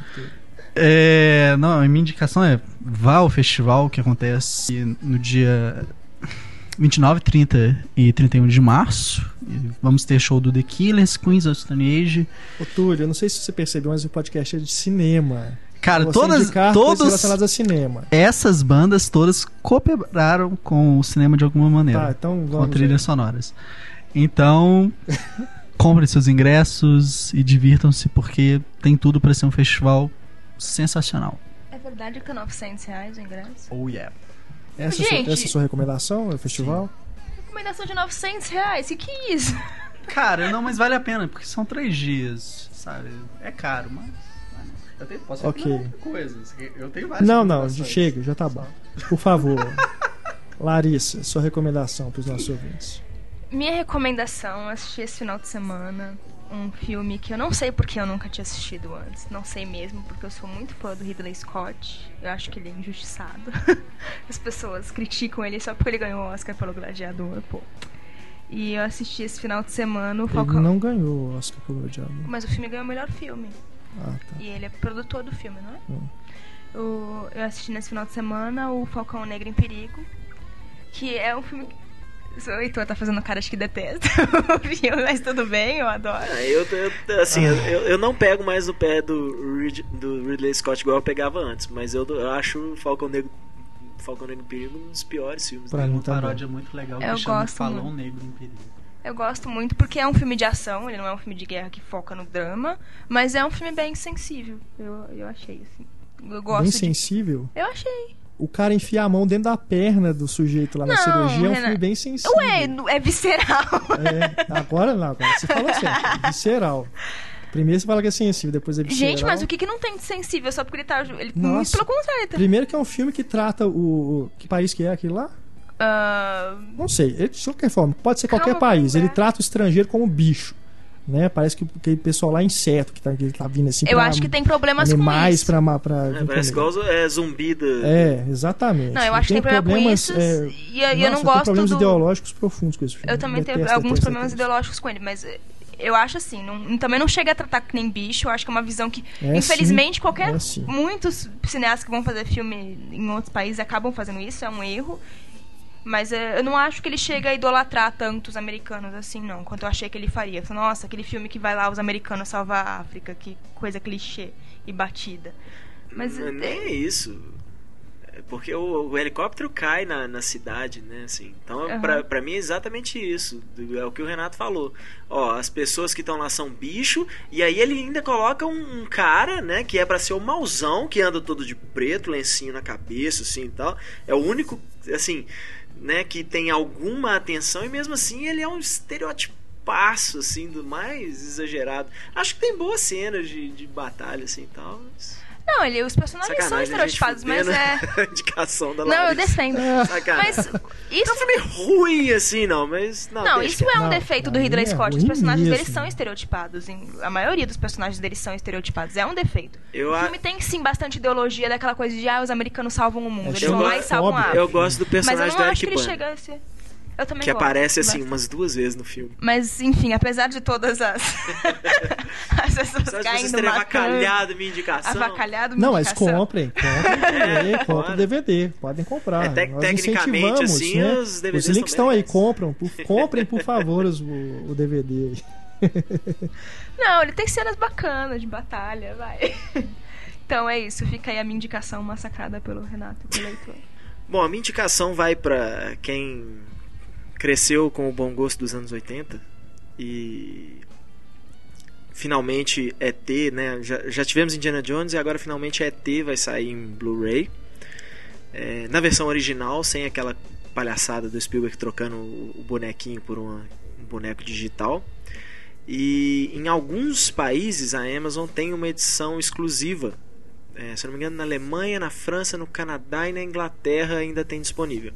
É, não, a minha indicação é vá ao festival que acontece no dia 29, 30 e 31 de março. Vamos ter show do The Killers, Queens of Stone Age. Ô, Túlio, eu não sei se você percebeu, mas o podcast é de cinema. Cara, Você todas, todas relacionadas a cinema. essas bandas todas cooperaram com o cinema de alguma maneira. Tá, então com trilhas sonoras. Então, comprem seus ingressos e divirtam-se porque tem tudo pra ser um festival sensacional. É verdade que é 900 reais o ingresso? Oh yeah. Essa, é sua- Gente. essa é a sua recomendação? É o festival? Recomendação de 900 reais? Que que é isso? Cara, não, mas vale a pena, porque são três dias, sabe? É caro, mas. Eu tenho, posso Ok. recomendar outra coisa. Eu tenho várias Não, não, chega, já tá bom. Por favor. Larissa, sua recomendação para os nossos ouvintes. Minha recomendação, eu assisti esse final de semana um filme que eu não sei porque eu nunca tinha assistido antes. Não sei mesmo, porque eu sou muito fã do Ridley Scott. Eu acho que ele é injustiçado. As pessoas criticam ele só porque ele ganhou o Oscar pelo Gladiador, pô. E eu assisti esse final de semana o Ele Falcão. não ganhou o Oscar pelo Diabo. Mas o filme ganhou o melhor filme. Ah, tá. E ele é produtor do filme, não é? Hum. O- eu assisti nesse final de semana o Falcão Negro em Perigo, que é um filme. que- O Heitor tá fazendo cara de que detesta o filme, mas tudo bem, eu adoro. Ah, eu, eu- assim, eu, eu não pego mais o pé do, Rid- do Ridley Scott igual eu pegava antes, mas eu, eu acho Falcão Negro, Falcão Negro em Perigo um dos piores filmes Pra mim Uma paródia muito legal que Eu chama gosto Falão. Negro em Perigo. Eu gosto muito porque é um filme de ação, ele não é um filme de guerra que foca no drama, mas é um filme bem sensível. Eu, eu achei, assim. Eu gosto Bem de... sensível. Eu achei. O cara enfia a mão dentro da perna do sujeito lá na Não, cirurgia é um Renan- filme bem sensível. Ué, é visceral. É, agora não, agora você falou certo. É visceral. Primeiro você fala que é sensível, depois é visceral. Gente, mas o que, que não tem de sensível só porque ele tá. Ele, Nossa. muito pelo contrário, ele tá. Primeiro que é um filme que trata o. o- que país que é aquele lá? Ah, Não sei. Ele, de qualquer forma, pode ser Calma, qualquer país. Ele lembrar. trata o estrangeiro como bicho. Né? Parece que aquele pessoal lá é inseto que tá, que tá vindo assim. eu pra acho que tem problemas com animais isso. pra, ma- pra É, parece igual é, zumbi da. É, exatamente. Não, eu acho que tem problema com problemas, isso. é, e eu, e eu nossa, não tem gosto problemas do. ideológicos profundos com esse filme. Eu também tenho Detesto, alguns detesto, problemas detesto. ideológicos com ele, mas eh, eu acho assim, não- também não chega a tratar que nem bicho, eu acho que é uma visão que, É infelizmente, sim, qualquer. é. Muitos cineastas que vão fazer filme em outros países acabam fazendo isso, é um erro. Mas eh, eu não acho que ele chega a idolatrar tanto os americanos assim, não, quanto eu achei que ele faria. Nossa, aquele filme que vai lá os americanos salvar a África, que coisa clichê e batida. Mas Não é eh, nem isso. É Porque o, o helicóptero cai na, na cidade, né? Assim, então, Aham. pra, pra mim é exatamente isso. É o que o Renato falou. Ó, as pessoas que estão lá são bicho, e aí ele ainda coloca um, um cara, né? Que é pra ser o mauzão, que anda todo de preto, lencinho na cabeça, assim e tal. É o único, assim, né? Que tem alguma atenção, e mesmo assim ele é um estereotipaço, assim, do mais exagerado. Acho que tem boas cenas de, de batalha, assim tal. Mas... Não, ele, os personagens são Sacanagem, a gente estereotipados, mas é. a indicação da Não, eu defendo. Sacanagem. Mas Não isso. é um filme ruim, assim, não, mas... Não, Não, isso é um Não, defeito do Ridley é Scott. Os personagens dele mesmo. são estereotipados. A maioria dos personagens dele são estereotipados. É um defeito. Eu, O a- filme tem sim bastante ideologia daquela coisa de ah, os americanos salvam o mundo. É Eles eu vão lá gosto- e salvam a. África. eu gosto do Mas eu personagem não do acho que ele chega a ser. Eu também que gosto, aparece, assim, mas- umas duas vezes no filme. Mas, enfim, apesar de todas as. as pessoas Só de vocês caindo terem avacalhado minha indicação. avacalhado Não, mas indicação. comprem, comprem, DVD, comprem DVD, podem comprar. É, tec- Nós tecnicamente, incentivamos, assim, né? os DVDs Os links estão aí, compram, por, comprem por favor os- o, o DVD. Não, ele tem cenas bacanas de batalha, vai. Então é isso, fica aí a minha indicação massacrada pelo Renato e pelo Heitor. Bom, a minha indicação vai pra quem cresceu com o bom gosto dos anos 80 e finalmente ET, né? Já, já tivemos Indiana Jones e agora finalmente ET vai sair em Blu-ray. É, na versão original, sem aquela palhaçada do Spielberg trocando o, bonequinho por uma- um boneco digital. E em alguns países a Amazon tem uma edição exclusiva é, se não me engano, na Alemanha, na França, no Canadá e na Inglaterra ainda tem disponível.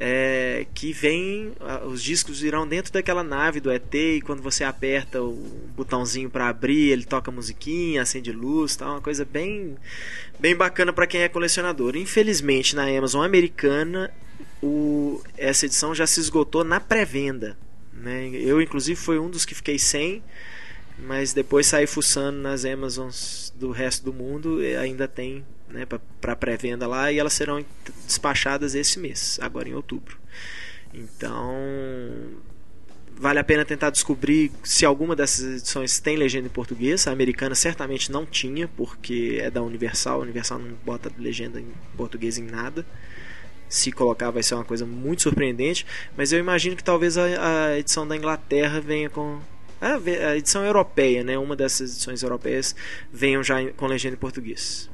É, que vem, os discos irão dentro daquela nave do ET e quando você aperta o botãozinho para abrir, ele toca musiquinha, acende luz, tal, uma coisa bem, bem bacana para quem é colecionador. Infelizmente, na Amazon americana, o, essa edição já se esgotou na pré-venda. Né? Eu, inclusive, fui um dos que fiquei sem mas depois saí fuçando nas Amazons do resto do mundo e ainda tem né, para pré-venda lá e elas serão despachadas esse mês, agora em outubro. Então vale a pena tentar descobrir se alguma dessas edições tem legenda em português. A americana certamente não tinha, porque é da Universal. A Universal não bota legenda em português em nada. Se colocar, vai ser uma coisa muito surpreendente. Mas eu imagino que talvez a, a edição da Inglaterra venha com a edição europeia, né? Uma dessas edições europeias venham já com legenda em português.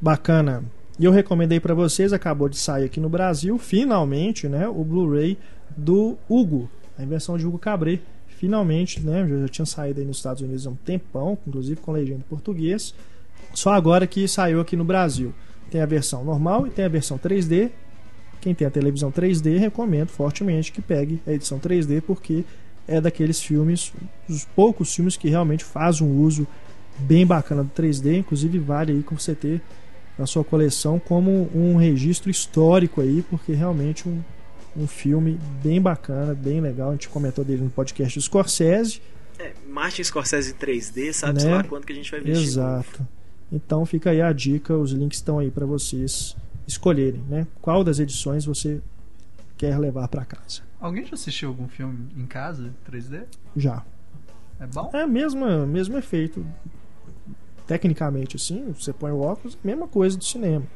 Bacana. E eu recomendei pra vocês, acabou de sair aqui no Brasil, finalmente, né, o Blu-ray do Hugo, a invenção de Hugo Cabret. Finalmente, né, já, tinha saído aí nos Estados Unidos há um tempão, inclusive com legenda português. Só agora que saiu aqui no Brasil. Tem a versão normal e tem a versão 3D. Quem tem a televisão 3D, recomendo fortemente que pegue a edição 3D, porque é daqueles filmes, os poucos filmes que realmente faz um uso bem bacana do 3D, inclusive vale aí com você ter na sua coleção como um registro histórico aí, porque realmente um, um filme bem bacana, bem legal. A gente comentou dele no podcast do Scorsese. É, Martin Scorsese em 3D, sabe Né? lá quanto que a gente vai ver. Exato. Então fica aí a dica, os links estão aí para vocês escolherem, né? Qual das edições você quer levar para casa? Alguém já assistiu algum filme em casa, 3D? Já. É bom? É o mesmo, mesmo efeito. Tecnicamente, assim, você põe o óculos, mesma coisa do cinema.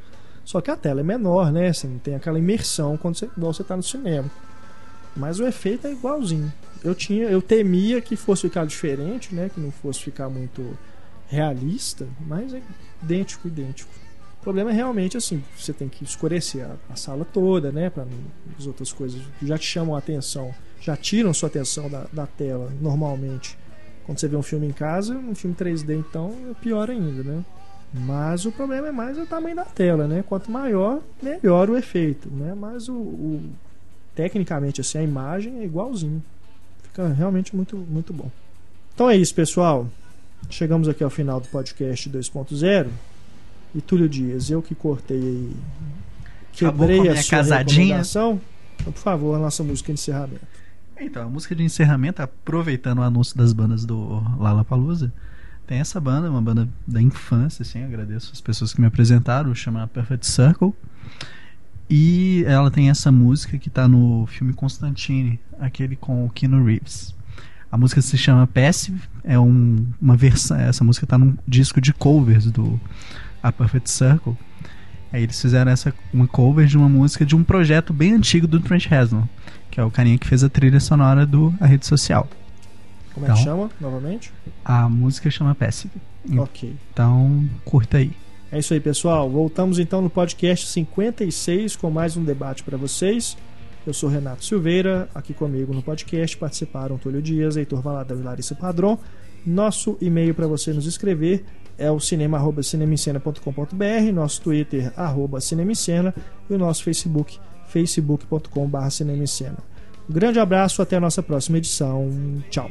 Só que a tela é menor, né? Não tem aquela imersão quando você, igual você tá no cinema. Mas o efeito é igualzinho. Eu tinha, eu temia que fosse ficar diferente, né? Que não fosse ficar muito realista, mas é idêntico, idêntico. O problema é realmente assim, você tem que escurecer a, a sala toda, né? Para as outras coisas já te chamam a atenção, já tiram sua atenção da, da tela normalmente. Quando você vê um filme em casa, um filme 3D então é pior ainda, né? Mas o problema é mais o tamanho da tela, né? Quanto maior, melhor o efeito, né? Mas o, o- tecnicamente assim a imagem é igualzinho. Fica realmente muito muito bom. Então é isso, pessoal. Chegamos aqui ao final do podcast 2.0. E Túlio Dias, eu que cortei aí, quebrei a a sua casadinha. recomendação. Então, por favor, a nossa música de encerramento. Então, a música de encerramento, aproveitando o anúncio das bandas do Lollapalooza, tem essa banda, uma banda da infância, assim, agradeço as pessoas que me apresentaram, chama Perfect Circle. E ela tem essa música que tá no filme Constantine, aquele com o Keanu Reeves. A música se chama Passive, é um- uma versão, essa música tá num disco de covers do A Perfect Circle. Aí eles fizeram essa uma cover de uma música de um projeto bem antigo do Trent Reznor, que é o carinha que fez a trilha sonora do A Rede Social. Como é que Então. chama novamente? A música chama Passive. Ok. Então, curta aí. É isso aí, pessoal. Voltamos então no podcast 56 com mais um debate para vocês. Eu sou Renato Silveira, aqui comigo no podcast participaram Túlio Dias, Heitor Valadão e Larissa Padron. Nosso e-mail para você nos escrever é o cinema arroba cinemascena.com.br, nosso Twitter arroba cinemascena e o nosso Facebook facebook.com.br cinema cena. Um grande abraço, até a nossa próxima edição. Tchau.